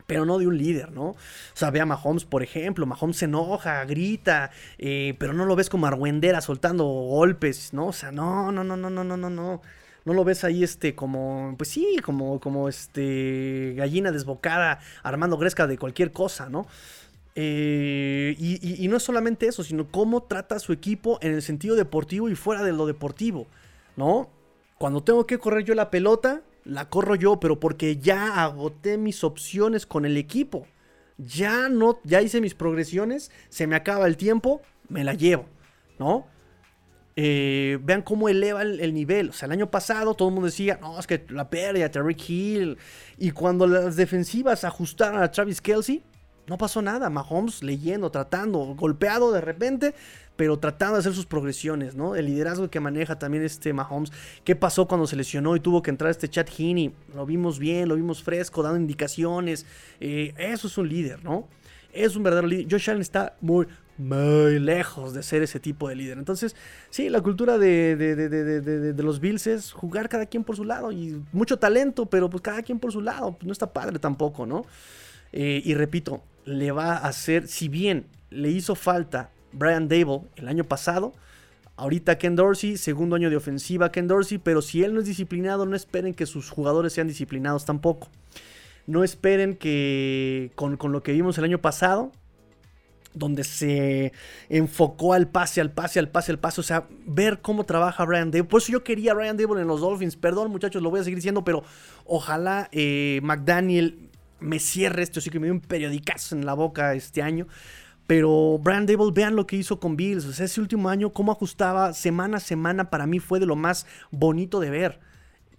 Speaker 1: Pero no de un líder, ¿no? O sea, ve a Mahomes, por ejemplo. Mahomes se enoja, grita, eh, pero no lo ves como argüendera soltando golpes, ¿no? O sea, no, no, no, no, no, no, no, no no lo ves ahí este como, pues sí, como, como este gallina desbocada armando gresca de cualquier cosa, ¿no? Eh, y, no es solamente eso, sino cómo trata a su equipo en el sentido deportivo y fuera de lo deportivo, ¿no? Cuando tengo que correr yo la pelota, la corro yo, pero porque ya agoté mis opciones con el equipo. Ya no, ya hice mis progresiones, se me acaba el tiempo, me la llevo, ¿no? Eh, vean cómo eleva el, nivel. O sea, el año pasado todo el mundo decía, no, es que la pérdida, Terry Hill. Y cuando las defensivas ajustaron a Travis Kelsey, no pasó nada. Mahomes leyendo, tratando, golpeado de repente, pero tratando de hacer sus progresiones, ¿no? El liderazgo que maneja también este Mahomes. ¿Qué pasó cuando se lesionó y tuvo que entrar este Chad Heaney? Lo vimos bien, lo vimos fresco, dando indicaciones. Eh, eso es un líder, ¿no? Es un verdadero líder. Josh Allen está muy, muy lejos de ser ese tipo de líder. Entonces, sí, la cultura de, de, los Bills es jugar cada quien por su lado y mucho talento, pero pues cada quien por su lado. Pues no está padre tampoco, ¿no? Eh, y repito, le va a hacer, si bien le hizo falta Brian Dable el año pasado, ahorita Ken Dorsey, segundo año de ofensiva Ken Dorsey, pero si él no es disciplinado, no esperen que sus jugadores sean disciplinados tampoco. No esperen que con, con lo que vimos el año pasado, donde se enfocó al pase, al pase, al pase, al pase. O sea, ver cómo trabaja Brian Dable. Por eso yo quería Brian Dable en los Dolphins. Perdón, muchachos, lo voy a seguir diciendo, pero ojalá eh, McDaniel me cierre esto. Sí que me dio un periodicazo en la boca este año. Pero Brian Dable, vean lo que hizo con Bills. O sea, ese último año, cómo ajustaba semana a semana, para mí fue de lo más bonito de ver.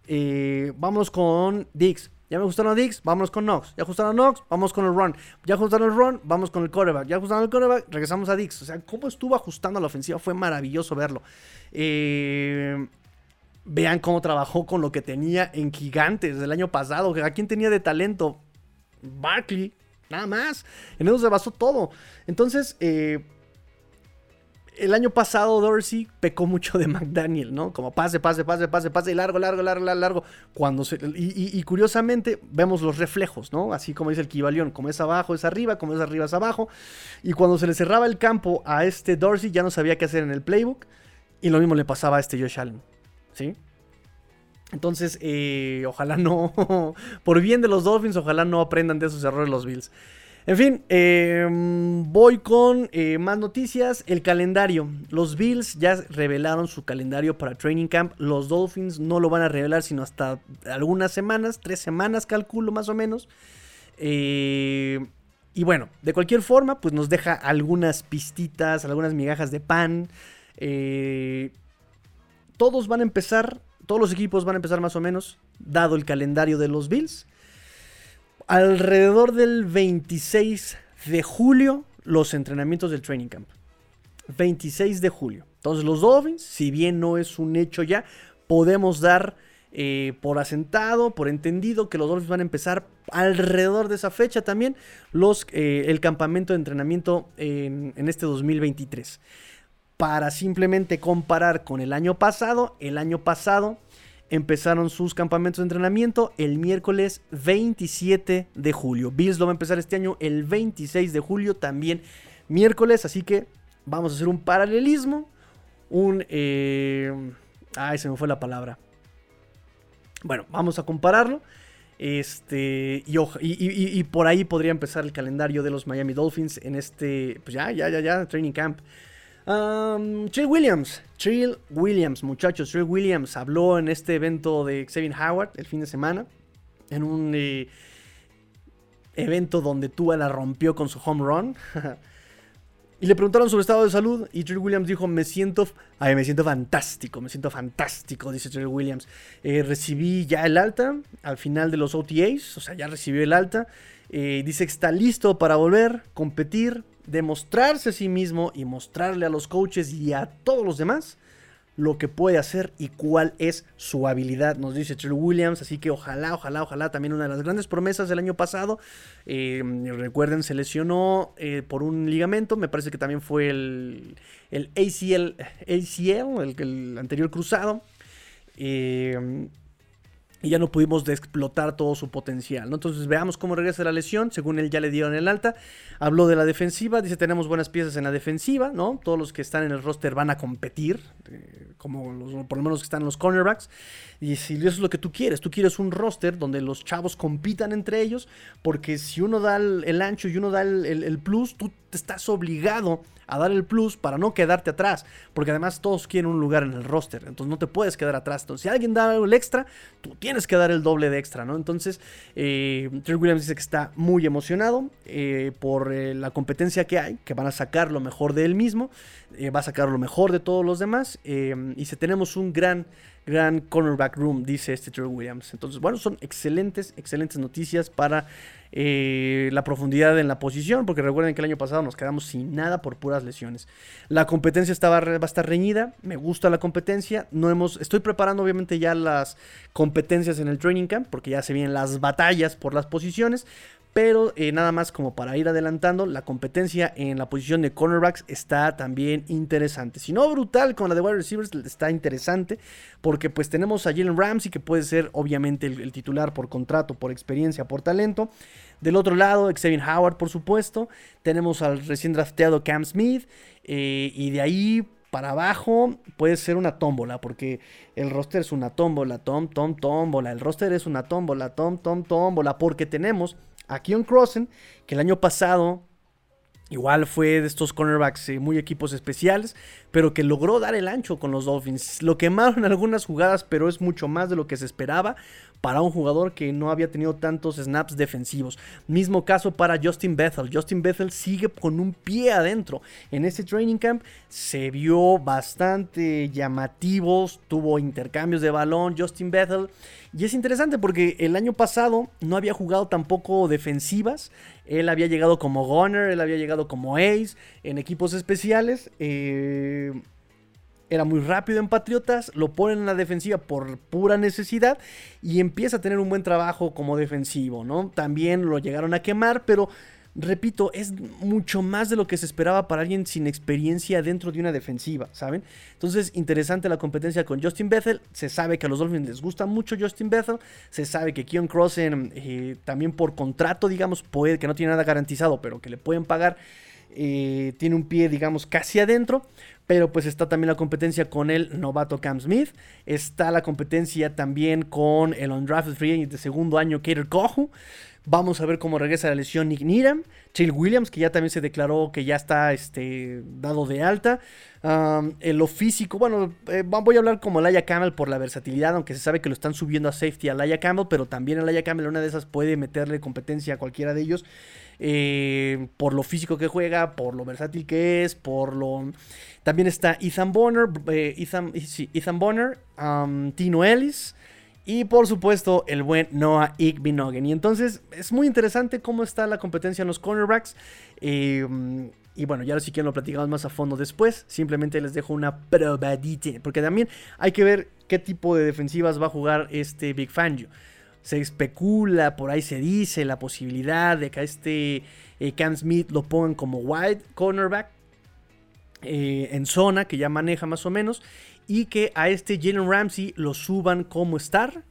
Speaker 1: Eh, vamos con Dix. Ya me gustaron los Dix, vámonos con Knox. Ya ajustaron a Knox, vamos con el run. Ya ajustaron el run, vamos con el quarterback. Ya ajustaron el quarterback, regresamos a Dix. O sea, cómo estuvo ajustando la ofensiva, fue maravilloso verlo. Eh, vean cómo trabajó con lo que tenía en Gigantes del año pasado. ¿A quién tenía de talento? Barkley, nada más. En eso se basó todo. Entonces, eh, el año pasado Dorsey pecó mucho de McDaniel, ¿no? Como pase, pase, pase, pase, pase, y largo, largo, largo, largo. Cuando se, y, curiosamente vemos los reflejos, ¿no? Así como dice el Kibalión, como es abajo es arriba, como es arriba es abajo. Y cuando se le cerraba el campo a este Dorsey ya no sabía qué hacer en el playbook. Y lo mismo le pasaba a este Josh Allen, ¿sí? Entonces, eh, ojalá no, por bien de los Dolphins, ojalá no aprendan de esos errores los Bills. En fin, em, voy con eh, más noticias. El calendario. Los Bills ya revelaron su calendario para Training Camp. Los Dolphins no lo van a revelar sino hasta algunas semanas, tres semanas calculo más o menos. Eh, y bueno, de cualquier forma, pues nos deja algunas pistitas, algunas migajas de pan. Todos van a empezar, todos los equipos van a empezar más o menos, dado el calendario de los Bills alrededor del 26 de julio los entrenamientos del training camp. 26 de julio. Entonces los Dolphins, si bien no es un hecho ya, podemos dar eh, por asentado, por entendido que los Dolphins van a empezar alrededor de esa fecha también los, eh, el campamento de entrenamiento en, en este 2023. Para simplemente comparar con el año pasado, el año pasado empezaron sus campamentos de entrenamiento el miércoles 27 de julio. Bills lo va a empezar este año el 26 de julio, también miércoles, así que vamos a hacer un paralelismo, un... Eh, ay, se me fue la palabra. Bueno, vamos a compararlo. Este, y, y, por ahí podría empezar el calendario de los Miami Dolphins en este, pues ya, ya, ya, ya, training camp. Trill Williams, Trill Williams, muchachos, Trill Williams habló en este evento de Xavier Howard el fin de semana, en un eh, evento donde Tua la rompió con su home run. y le preguntaron sobre estado de salud y Trill Williams dijo, me siento, me siento fantástico, me siento fantástico, dice Trill Williams. Eh, recibí ya el alta al final de los OTAs, o sea, ya recibió el alta. Eh, dice que está listo para volver, competir, demostrarse a sí mismo y mostrarle a los coaches y a todos los demás lo que puede hacer y cuál es su habilidad, nos dice Trill Williams, así que ojalá, ojalá, ojalá, también una de las grandes promesas del año pasado, eh, recuerden, se lesionó eh, por un ligamento, me parece que también fue el, el ACL, ACL el, el anterior cruzado, eh, y ya no pudimos explotar todo su potencial. ¿no? Entonces veamos cómo regresa la lesión, según él ya le dieron el alta. Habló de la defensiva, dice tenemos buenas piezas en la defensiva, ¿no? Todos los que están en el roster van a competir, eh, como los, por lo menos que están los cornerbacks. Y si eso es lo que tú quieres, tú quieres un roster donde los chavos compitan entre ellos, porque si uno da el, ancho y uno da el, plus, tú te estás obligado a dar el plus para no quedarte atrás, porque además todos quieren un lugar en el roster, entonces no te puedes quedar atrás. Entonces, si alguien da el extra, tú tienes tienes que dar el doble de extra, ¿no? Entonces, eh, Williams dice que está muy emocionado eh, por eh, la competencia que hay, que van a sacar lo mejor de él mismo, va a sacar lo mejor de todos los demás, y si tenemos un gran gran cornerback room, dice este Trent Williams. Entonces, bueno, son excelentes, excelentes noticias para eh, la profundidad en la posición, porque recuerden que el año pasado nos quedamos sin nada por puras lesiones. La competencia estaba, va a estar reñida, me gusta la competencia, no hemos, estoy preparando obviamente ya las competencias en el training camp, porque ya se vienen las batallas por las posiciones, pero eh, nada más como para ir adelantando, la competencia en la posición de cornerbacks está también interesante. Si no brutal con la de wide receivers, está interesante. Porque pues tenemos a Jalen Ramsey, que puede ser obviamente el, titular por contrato, por experiencia, por talento. Del otro lado, Xavier Howard, por supuesto. Tenemos al recién drafteado Cam Smith. Eh, y de ahí para abajo puede ser una tómbola, porque el roster es una tómbola, tom, tom, tómbola. El roster es una tómbola, tom, tom, tómbola, porque tenemos a Keon Crossen, que el año pasado igual fue de estos cornerbacks eh, muy equipos especiales, pero que logró dar el ancho con los Dolphins. Lo quemaron algunas jugadas, pero es mucho más de lo que se esperaba para un jugador que no había tenido tantos snaps defensivos. Mismo caso para Justin Bethel. Justin Bethel sigue con un pie adentro. En este training camp se vio bastante llamativos, tuvo intercambios de balón Justin Bethel. Y es interesante porque el año pasado no había jugado tampoco defensivas. Él había llegado como gunner, él había llegado como ace en equipos especiales. Eh, era muy rápido en Patriotas, lo ponen en la defensiva por pura necesidad y empieza a tener un buen trabajo como defensivo, ¿no? También lo llegaron a quemar, pero repito, es mucho más de lo que se esperaba para alguien sin experiencia dentro de una defensiva, ¿saben? Entonces, interesante la competencia con Justin Bethel. Se sabe que a los Dolphins les gusta mucho Justin Bethel. Se sabe que Keon Crossen, eh, también por contrato, digamos, puede, que no tiene nada garantizado, pero que le pueden pagar. Eh, tiene un pie, digamos, casi adentro. Pero pues está también la competencia con el novato Cam Smith. Está la competencia también con el undrafted free agent de segundo año Kater Kohu. Vamos a ver cómo regresa la lesión Nick Needham. Chill Williams, que ya también se declaró que ya está este, dado de alta. en lo físico, bueno, eh, voy a hablar como Laia Campbell por la versatilidad, aunque se sabe que lo están subiendo a safety a Laia Campbell, pero también a Laia Campbell una de esas puede meterle competencia a cualquiera de ellos. Eh, por lo físico que juega, por lo versátil que es, por lo... También está Ethan Bonner, eh, Ethan, Ethan Bonner, Tino Ellis y por supuesto el buen Noah Igbinogen. Y entonces es muy interesante cómo está la competencia en los cornerbacks. Y bueno, ya si quieren lo platicamos más a fondo después. Simplemente les dejo una probadita. Porque también hay que ver qué tipo de defensivas va a jugar este Big Fangio se especula, por ahí se dice la posibilidad de que a este eh, Cam Smith lo pongan como wide cornerback eh, en zona, que ya maneja más o menos, y que a este Jalen Ramsey lo suban como star,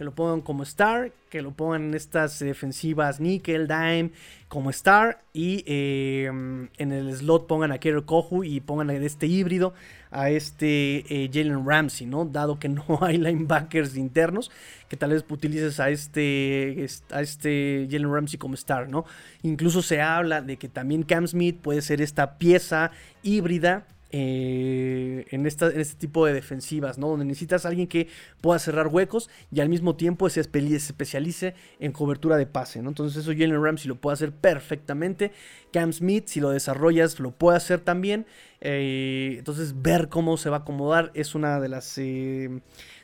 Speaker 1: que lo pongan como star, que lo pongan en estas defensivas nickel, dime, como star, y eh, en el slot pongan a Kerry Kohu y pongan a este híbrido a este eh, Jalen Ramsey, ¿no? Dado que no hay linebackers internos, que tal vez utilices a este, a este Jalen Ramsey como star, ¿no? Incluso se habla de que también Cam Smith puede ser esta pieza híbrida eh, en, este tipo de defensivas, ¿no? Donde necesitas a alguien que pueda cerrar huecos y al mismo tiempo se especialice en cobertura de pase, ¿no? Entonces eso Jalen Ramsey lo puede hacer perfectamente. Cam Smith, si lo desarrollas, lo puede hacer también. Eh, entonces ver cómo se va a acomodar es una de las... Eh,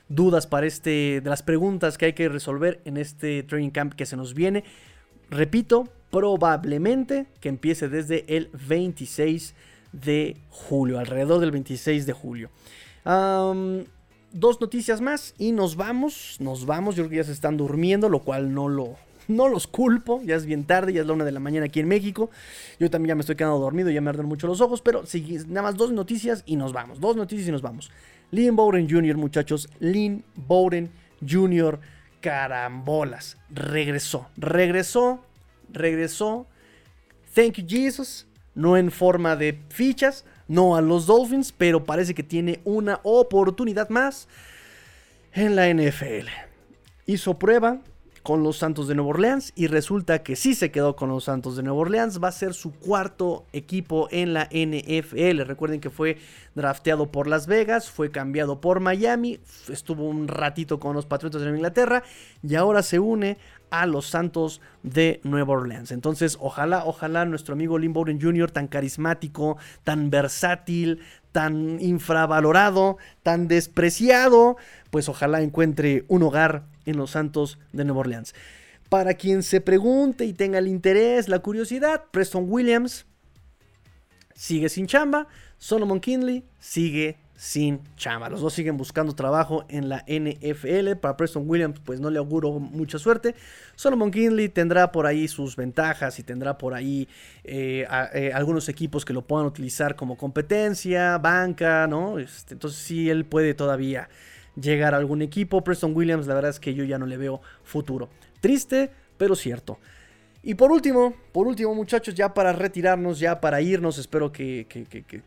Speaker 1: dudas para este, de las preguntas que hay que resolver en este training camp que se nos viene. Repito, probablemente que empiece desde el 26 de julio, alrededor del 26 de julio. dos noticias más y nos vamos, nos vamos, yo creo que ya se están durmiendo, lo cual no lo... No los culpo, ya es bien tarde, ya es la una de la mañana aquí en México. Yo también ya me estoy quedando dormido, ya me arden mucho los ojos, pero sí, nada más dos noticias y nos vamos. Dos noticias y nos vamos. Lynn Bowden Jr., muchachos. Lynn Bowden Jr., carambolas. Regresó, regresó, regresó. Thank you, Jesus no en forma de fichas, no a los Dolphins, pero parece que tiene una oportunidad más en la NFL. Hizo prueba con los Santos de Nueva Orleans y resulta que sí se quedó con los Santos de Nueva Orleans. Va a ser su cuarto equipo en la NFL. Recuerden que fue drafteado por Las Vegas, fue cambiado por Miami, estuvo un ratito con los Patriotas de Inglaterra y ahora se une a los Santos de Nueva Orleans. Entonces, ojalá, ojalá nuestro amigo Lynn Bowden Jr., tan carismático, tan versátil, tan infravalorado, tan despreciado, pues ojalá encuentre un hogar en los Santos de Nueva Orleans. Para quien se pregunte y tenga el interés, la curiosidad, Preston Williams sigue sin chamba, Solomon Kinley sigue sin chamba. Los dos siguen buscando trabajo en la NFL. Para Preston Williams, pues no le auguro mucha suerte. Solomon Kinley tendrá por ahí sus ventajas y tendrá por ahí eh, eh, algunos equipos que lo puedan utilizar como competencia, banca, ¿no? Este, entonces sí, él puede todavía llegar a algún equipo. Preston Williams, la verdad es que yo ya no le veo futuro. Triste, pero cierto. Y por último, por último muchachos, ya para retirarnos, ya para irnos, espero que,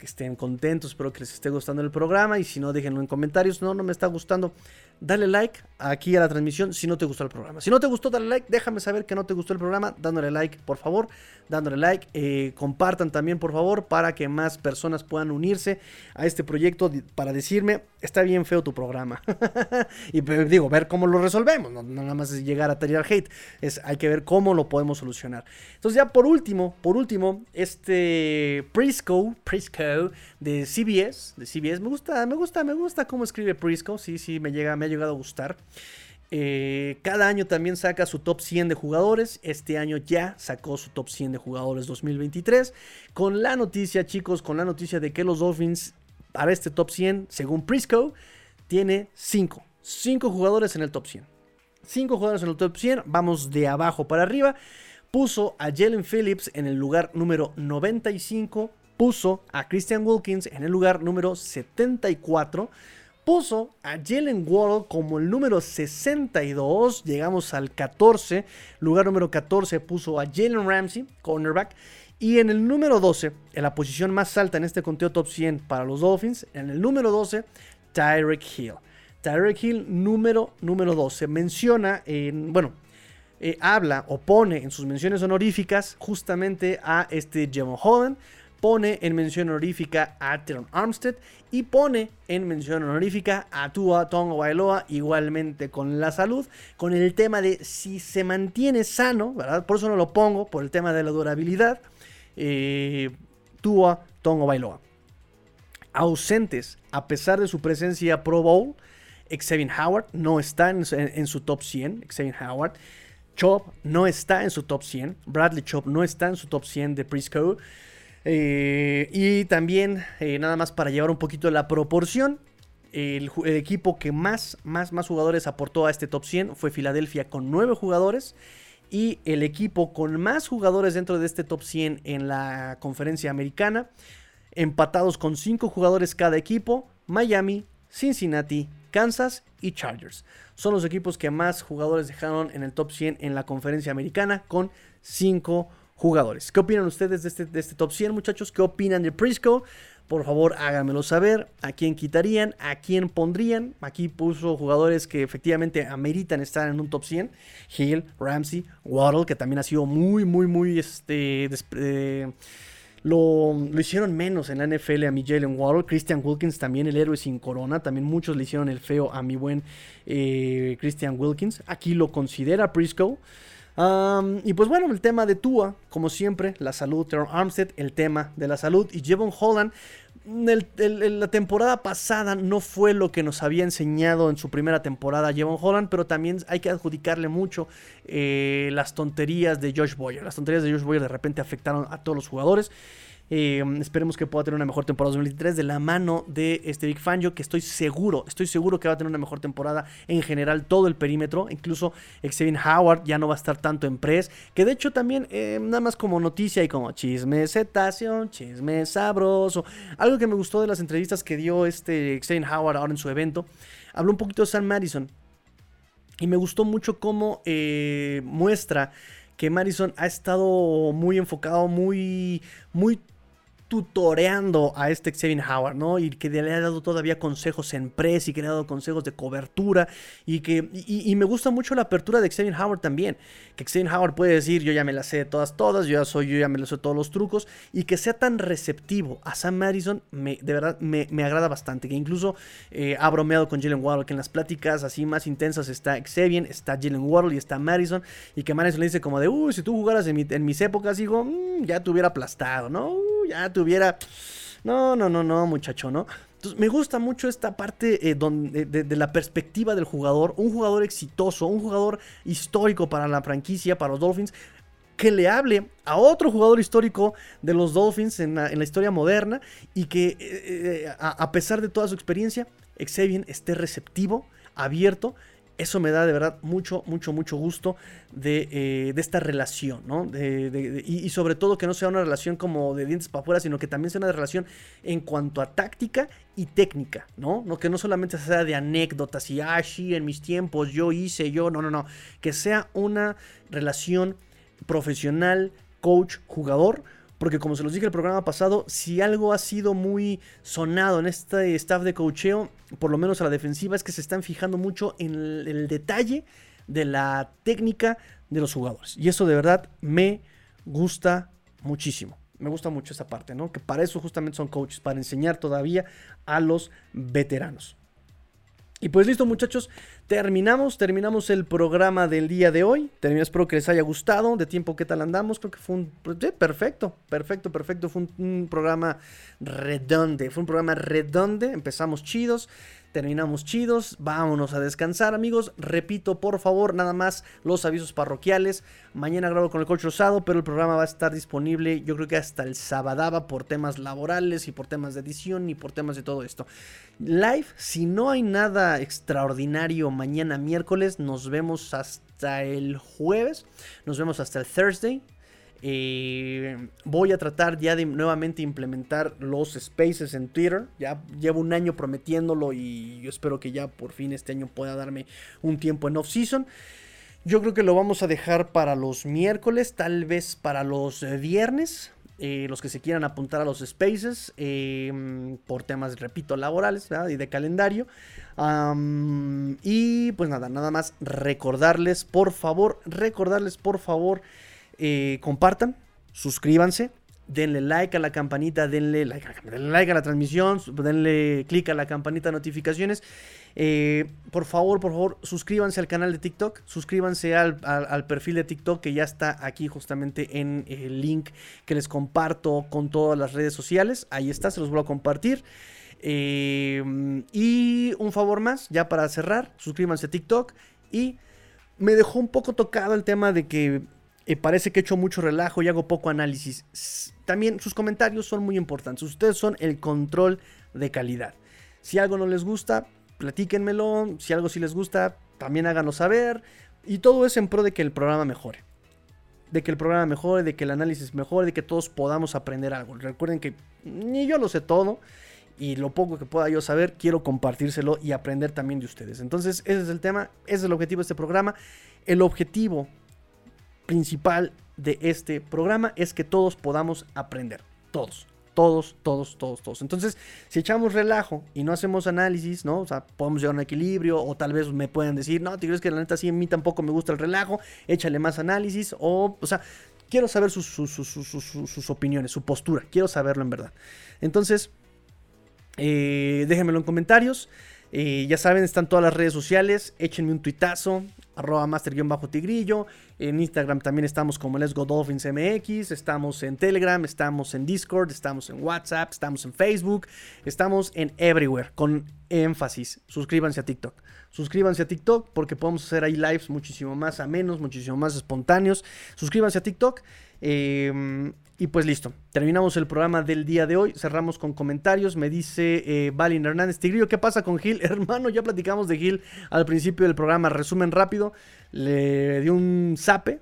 Speaker 1: estén contentos, espero que les esté gustando el programa y si no, déjenlo en comentarios, no, no me está gustando, dale like aquí a la transmisión si no te gustó el programa. Si no te gustó, dale like, déjame saber que no te gustó el programa, dándole like, por favor, dándole like, eh, compartan también, por favor, para que más personas puedan unirse a este proyecto para decirme, está bien feo tu programa. y digo, ver cómo lo resolvemos, no, nada más es llegar a tirar hate, es, hay que ver cómo lo podemos solucionar. Entonces ya por último, por último, este Prisco, Prisco de CBS, de CBS, me gusta, me gusta, me gusta cómo escribe Prisco, sí, sí, me, llega, me ha llegado a gustar. Eh, cada año también saca su top 100 de jugadores. Este año ya sacó su top 100 de jugadores 2023. Con la noticia, chicos, con la noticia de que los Dolphins para este top 100, según Prisco, tiene 5. 5 jugadores en el top 100. 5 jugadores en el top 100. Vamos de abajo para arriba. Puso a Jalen Phillips en el lugar número 95. Puso a Christian Wilkins en el lugar número 74 puso a Jalen Waddle como el número 62. Llegamos al 14. Lugar número 14 puso a Jalen Ramsey, cornerback. Y en el número 12, en la posición más alta en este conteo top 100 para los Dolphins, en el número 12, Tyreek Hill. Tyreek Hill, número, número 12. Menciona, en, bueno, eh, habla o pone en sus menciones honoríficas justamente a este Jemon Holland, pone en mención honorífica a Teron Armstead y pone en mención honorífica a Tua Tonga Bailoa, igualmente con la salud, con el tema de si se mantiene sano, ¿verdad? Por eso no lo pongo, por el tema de la durabilidad eh, Tua Tongo Bailoa. Ausentes, a pesar de su presencia Pro Bowl, Xavier Howard no está en, su top 100. Xavier Howard. Chop no está en su top 100. Bradley Chop no está en su top 100 de Prisco. Eh, y también, eh, nada más para llevar un poquito la proporción, el, equipo que más, más, más jugadores aportó a este top 100 fue Filadelfia con 9 jugadores y el equipo con más jugadores dentro de este top 100 en la conferencia americana, empatados con 5 jugadores cada equipo, Miami, Cincinnati, Kansas y Chargers. Son los equipos que más jugadores dejaron en el top 100 en la conferencia americana con 5 jugadores. ¿Qué opinan ustedes de este, este top 100 muchachos? ¿Qué opinan de Prisco? Por favor, háganmelo saber. ¿A quién quitarían? ¿A quién pondrían? Aquí puso jugadores que efectivamente ameritan estar en un top 100. Hill, Ramsey, Waddle, que también ha sido muy, muy, muy este, eh, lo, hicieron menos en la NFL a mi Jalen Waddle. Christian Wilkins también, el héroe sin corona. También muchos le hicieron el feo a mi buen eh, Christian Wilkins. Aquí lo considera Prisco y pues bueno, el tema de Tua, como siempre, la salud, Teron Armstead, el tema de la salud. Y Jevon Holland, la temporada pasada no fue lo que nos había enseñado en su primera temporada Jevon Holland, pero también hay que adjudicarle mucho eh, las tonterías de Josh Boyer. Las tonterías de Josh Boyer de repente afectaron a todos los jugadores. Eh, esperemos que pueda tener una mejor temporada 2023 de la mano de este Big Fangio, que estoy seguro, estoy seguro que va a tener una mejor temporada en general, todo el perímetro. Incluso Xavier Howard ya no va a estar tanto en press. Que de hecho también, eh, nada más como noticia y como chisme cetáceo, chisme sabroso. Algo que me gustó de las entrevistas que dio este Xavier Howard ahora en su evento, habló un poquito de Sam Madison. Y me gustó mucho cómo eh, muestra que Madison ha estado muy enfocado, muy, muy tutoreando a este Xavier Howard, ¿no? Y que le ha dado todavía consejos en press y que le ha dado consejos de cobertura y que y, me gusta mucho la apertura de Xavier Howard también, que Xavier Howard puede decir, yo ya me las sé todas todas, yo ya soy, yo ya me las sé todos los trucos y que sea tan receptivo a Sam Madison, me, de verdad me, agrada bastante, que incluso eh, ha bromeado con Jalen Waddle, que en las pláticas así más intensas está Xavier, está Jalen Waddle y está Madison y que Madison le dice como de, uy, si tú jugaras en, mis épocas, digo, mm, ya te hubiera aplastado, ¿no? ya te hubiera... No, no, no, no, muchacho, ¿no? Entonces, me gusta mucho esta parte eh, donde, de, la perspectiva del jugador, un jugador exitoso, un jugador histórico para la franquicia, para los Dolphins, que le hable a otro jugador histórico de los Dolphins en la, historia moderna y que eh, eh, a, pesar de toda su experiencia, Xavier esté receptivo, abierto eso me da de verdad mucho, mucho, mucho gusto de, eh, esta relación, ¿no? y, sobre todo que no sea una relación como de dientes para afuera, sino que también sea una relación en cuanto a táctica y técnica, ¿no? no que no solamente sea de anécdotas y, ah, sí, en mis tiempos yo hice, yo, no, no, no. Que sea una relación profesional, coach, jugador, porque como se los dije el programa pasado, si algo ha sido muy sonado en este staff de cocheo, por lo menos a la defensiva, es que se están fijando mucho en el, detalle de la técnica de los jugadores. Y eso de verdad me gusta muchísimo. Me gusta mucho esa parte, ¿no? Que para eso justamente son coaches, para enseñar todavía a los veteranos. Y pues listo muchachos, terminamos, terminamos el programa del día de hoy. espero que les haya gustado. De tiempo, ¿qué tal andamos? Creo que fue un... Pues, perfecto, perfecto, perfecto. Fue un, programa redonde, fue un programa redonde. Empezamos chidos terminamos chidos, vámonos a descansar amigos, repito por favor nada más los avisos parroquiales, mañana grabo con el coach Rosado, pero el programa va a estar disponible yo creo que hasta el sábado por temas laborales y por temas de edición y por temas de todo esto. Live, si no hay nada extraordinario mañana miércoles, nos vemos hasta el jueves, nos vemos hasta el Thursday, eh, voy a tratar ya de nuevamente implementar los spaces en Twitter. Ya llevo un año prometiéndolo y yo espero que ya por fin este año pueda darme un tiempo en off-season. Yo creo que lo vamos a dejar para los miércoles, tal vez para los viernes. Eh, los que se quieran apuntar a los spaces eh, por temas, repito, laborales y de calendario. y pues nada, nada más recordarles, por favor, recordarles, por favor, eh, compartan, suscríbanse, denle like a la campanita, denle like denle like a la transmisión, denle click a la campanita de notificaciones. Eh, por favor, por favor, suscríbanse al canal de TikTok, suscríbanse al, perfil de TikTok que ya está aquí justamente en el link que les comparto con todas las redes sociales. Ahí está, se los voy a compartir. Eh, y un favor más, ya para cerrar, suscríbanse a TikTok. Y me dejó un poco tocado el tema de que eh, parece que he hecho mucho relajo y hago poco análisis. También sus comentarios son muy importantes. Ustedes son el control de calidad. Si algo no les gusta, platíquenmelo. Si algo sí les gusta, también háganlo saber. Y todo es en pro de que el programa mejore. De que el programa mejore, de que el análisis mejore, de que todos podamos aprender algo. Recuerden que ni yo lo sé todo. Y lo poco que pueda yo saber, quiero compartírselo y aprender también de ustedes. Entonces, ese es el tema, ese es el objetivo de este programa. El objetivo principal de este programa es que todos podamos aprender. Todos. Todos, todos, todos, todos. Entonces, si echamos relajo y no hacemos análisis, ¿no? O sea, podemos llegar a un equilibrio o tal vez me puedan decir, no, te crees que la neta sí a mí tampoco me gusta el relajo, échale más análisis o, o sea, quiero saber sus, opiniones, su postura, quiero saberlo en verdad. Entonces, eh, déjenmelo en comentarios. Eh, ya saben, están todas las redes sociales. Échenme un tuitazo, arroba master-tigrillo. En Instagram también estamos como Let's Go Dolphins MX. Estamos en Telegram, estamos en Discord, estamos en WhatsApp, estamos en Facebook, estamos en everywhere, con énfasis. Suscríbanse a TikTok. Suscríbanse a TikTok porque podemos hacer ahí lives muchísimo más amenos, muchísimo más espontáneos. Suscríbanse a TikTok. Eh, y pues listo, terminamos el programa del día de hoy, cerramos con comentarios, me dice eh, Valin Hernández Tigrillo, ¿qué pasa con Gil? Hermano, ya platicamos de Gil al principio del programa, resumen rápido, le dio un zape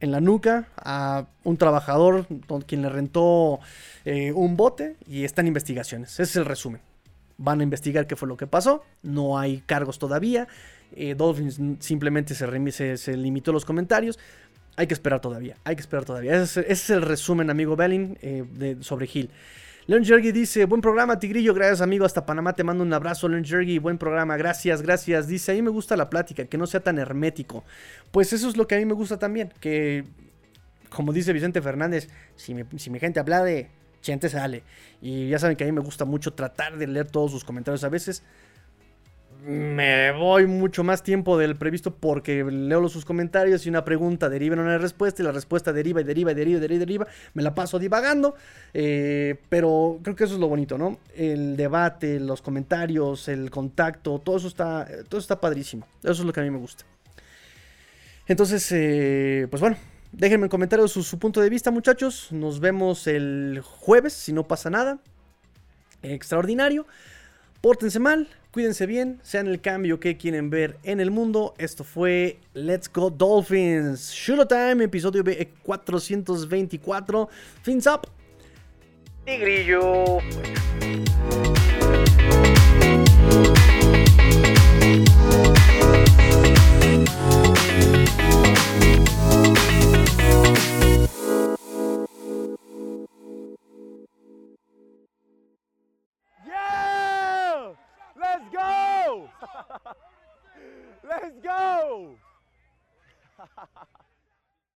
Speaker 1: en la nuca a un trabajador quien le rentó eh, un bote y está en investigaciones, ese es el resumen. Van a investigar qué fue lo que pasó, no hay cargos todavía, eh, Dolphins simplemente se, se, limitó los comentarios, hay que esperar todavía, hay que esperar todavía. Ese, es el resumen, amigo Belling, eh, sobre Hill. Leon Jergy dice, buen programa, Tigrillo, gracias amigo, hasta Panamá te mando un abrazo, Leon Jergy, buen programa, gracias, gracias. Dice, a mí me gusta la plática, que no sea tan hermético. Pues eso es lo que a mí me gusta también, que, como dice Vicente Fernández, si mi, si mi gente habla de, gente sale. Y ya saben que a mí me gusta mucho tratar de leer todos sus comentarios a veces me voy mucho más tiempo del previsto porque leo sus comentarios y una pregunta deriva en una respuesta y la respuesta deriva y deriva y deriva y deriva, deriva. me la paso divagando, eh, pero creo que eso es lo bonito, ¿no? El debate, los comentarios, el contacto, todo eso está, todo está padrísimo, eso es lo que a mí me gusta. Entonces, eh, pues bueno, déjenme en comentarios su, su punto de vista muchachos, nos vemos el jueves si no pasa nada, extraordinario. Pórtense mal, cuídense bien, sean el cambio que quieren ver en el mundo. Esto fue Let's Go Dolphins. Shoot Time, episodio 424. Fins up.
Speaker 3: Tigrillo. Let's go!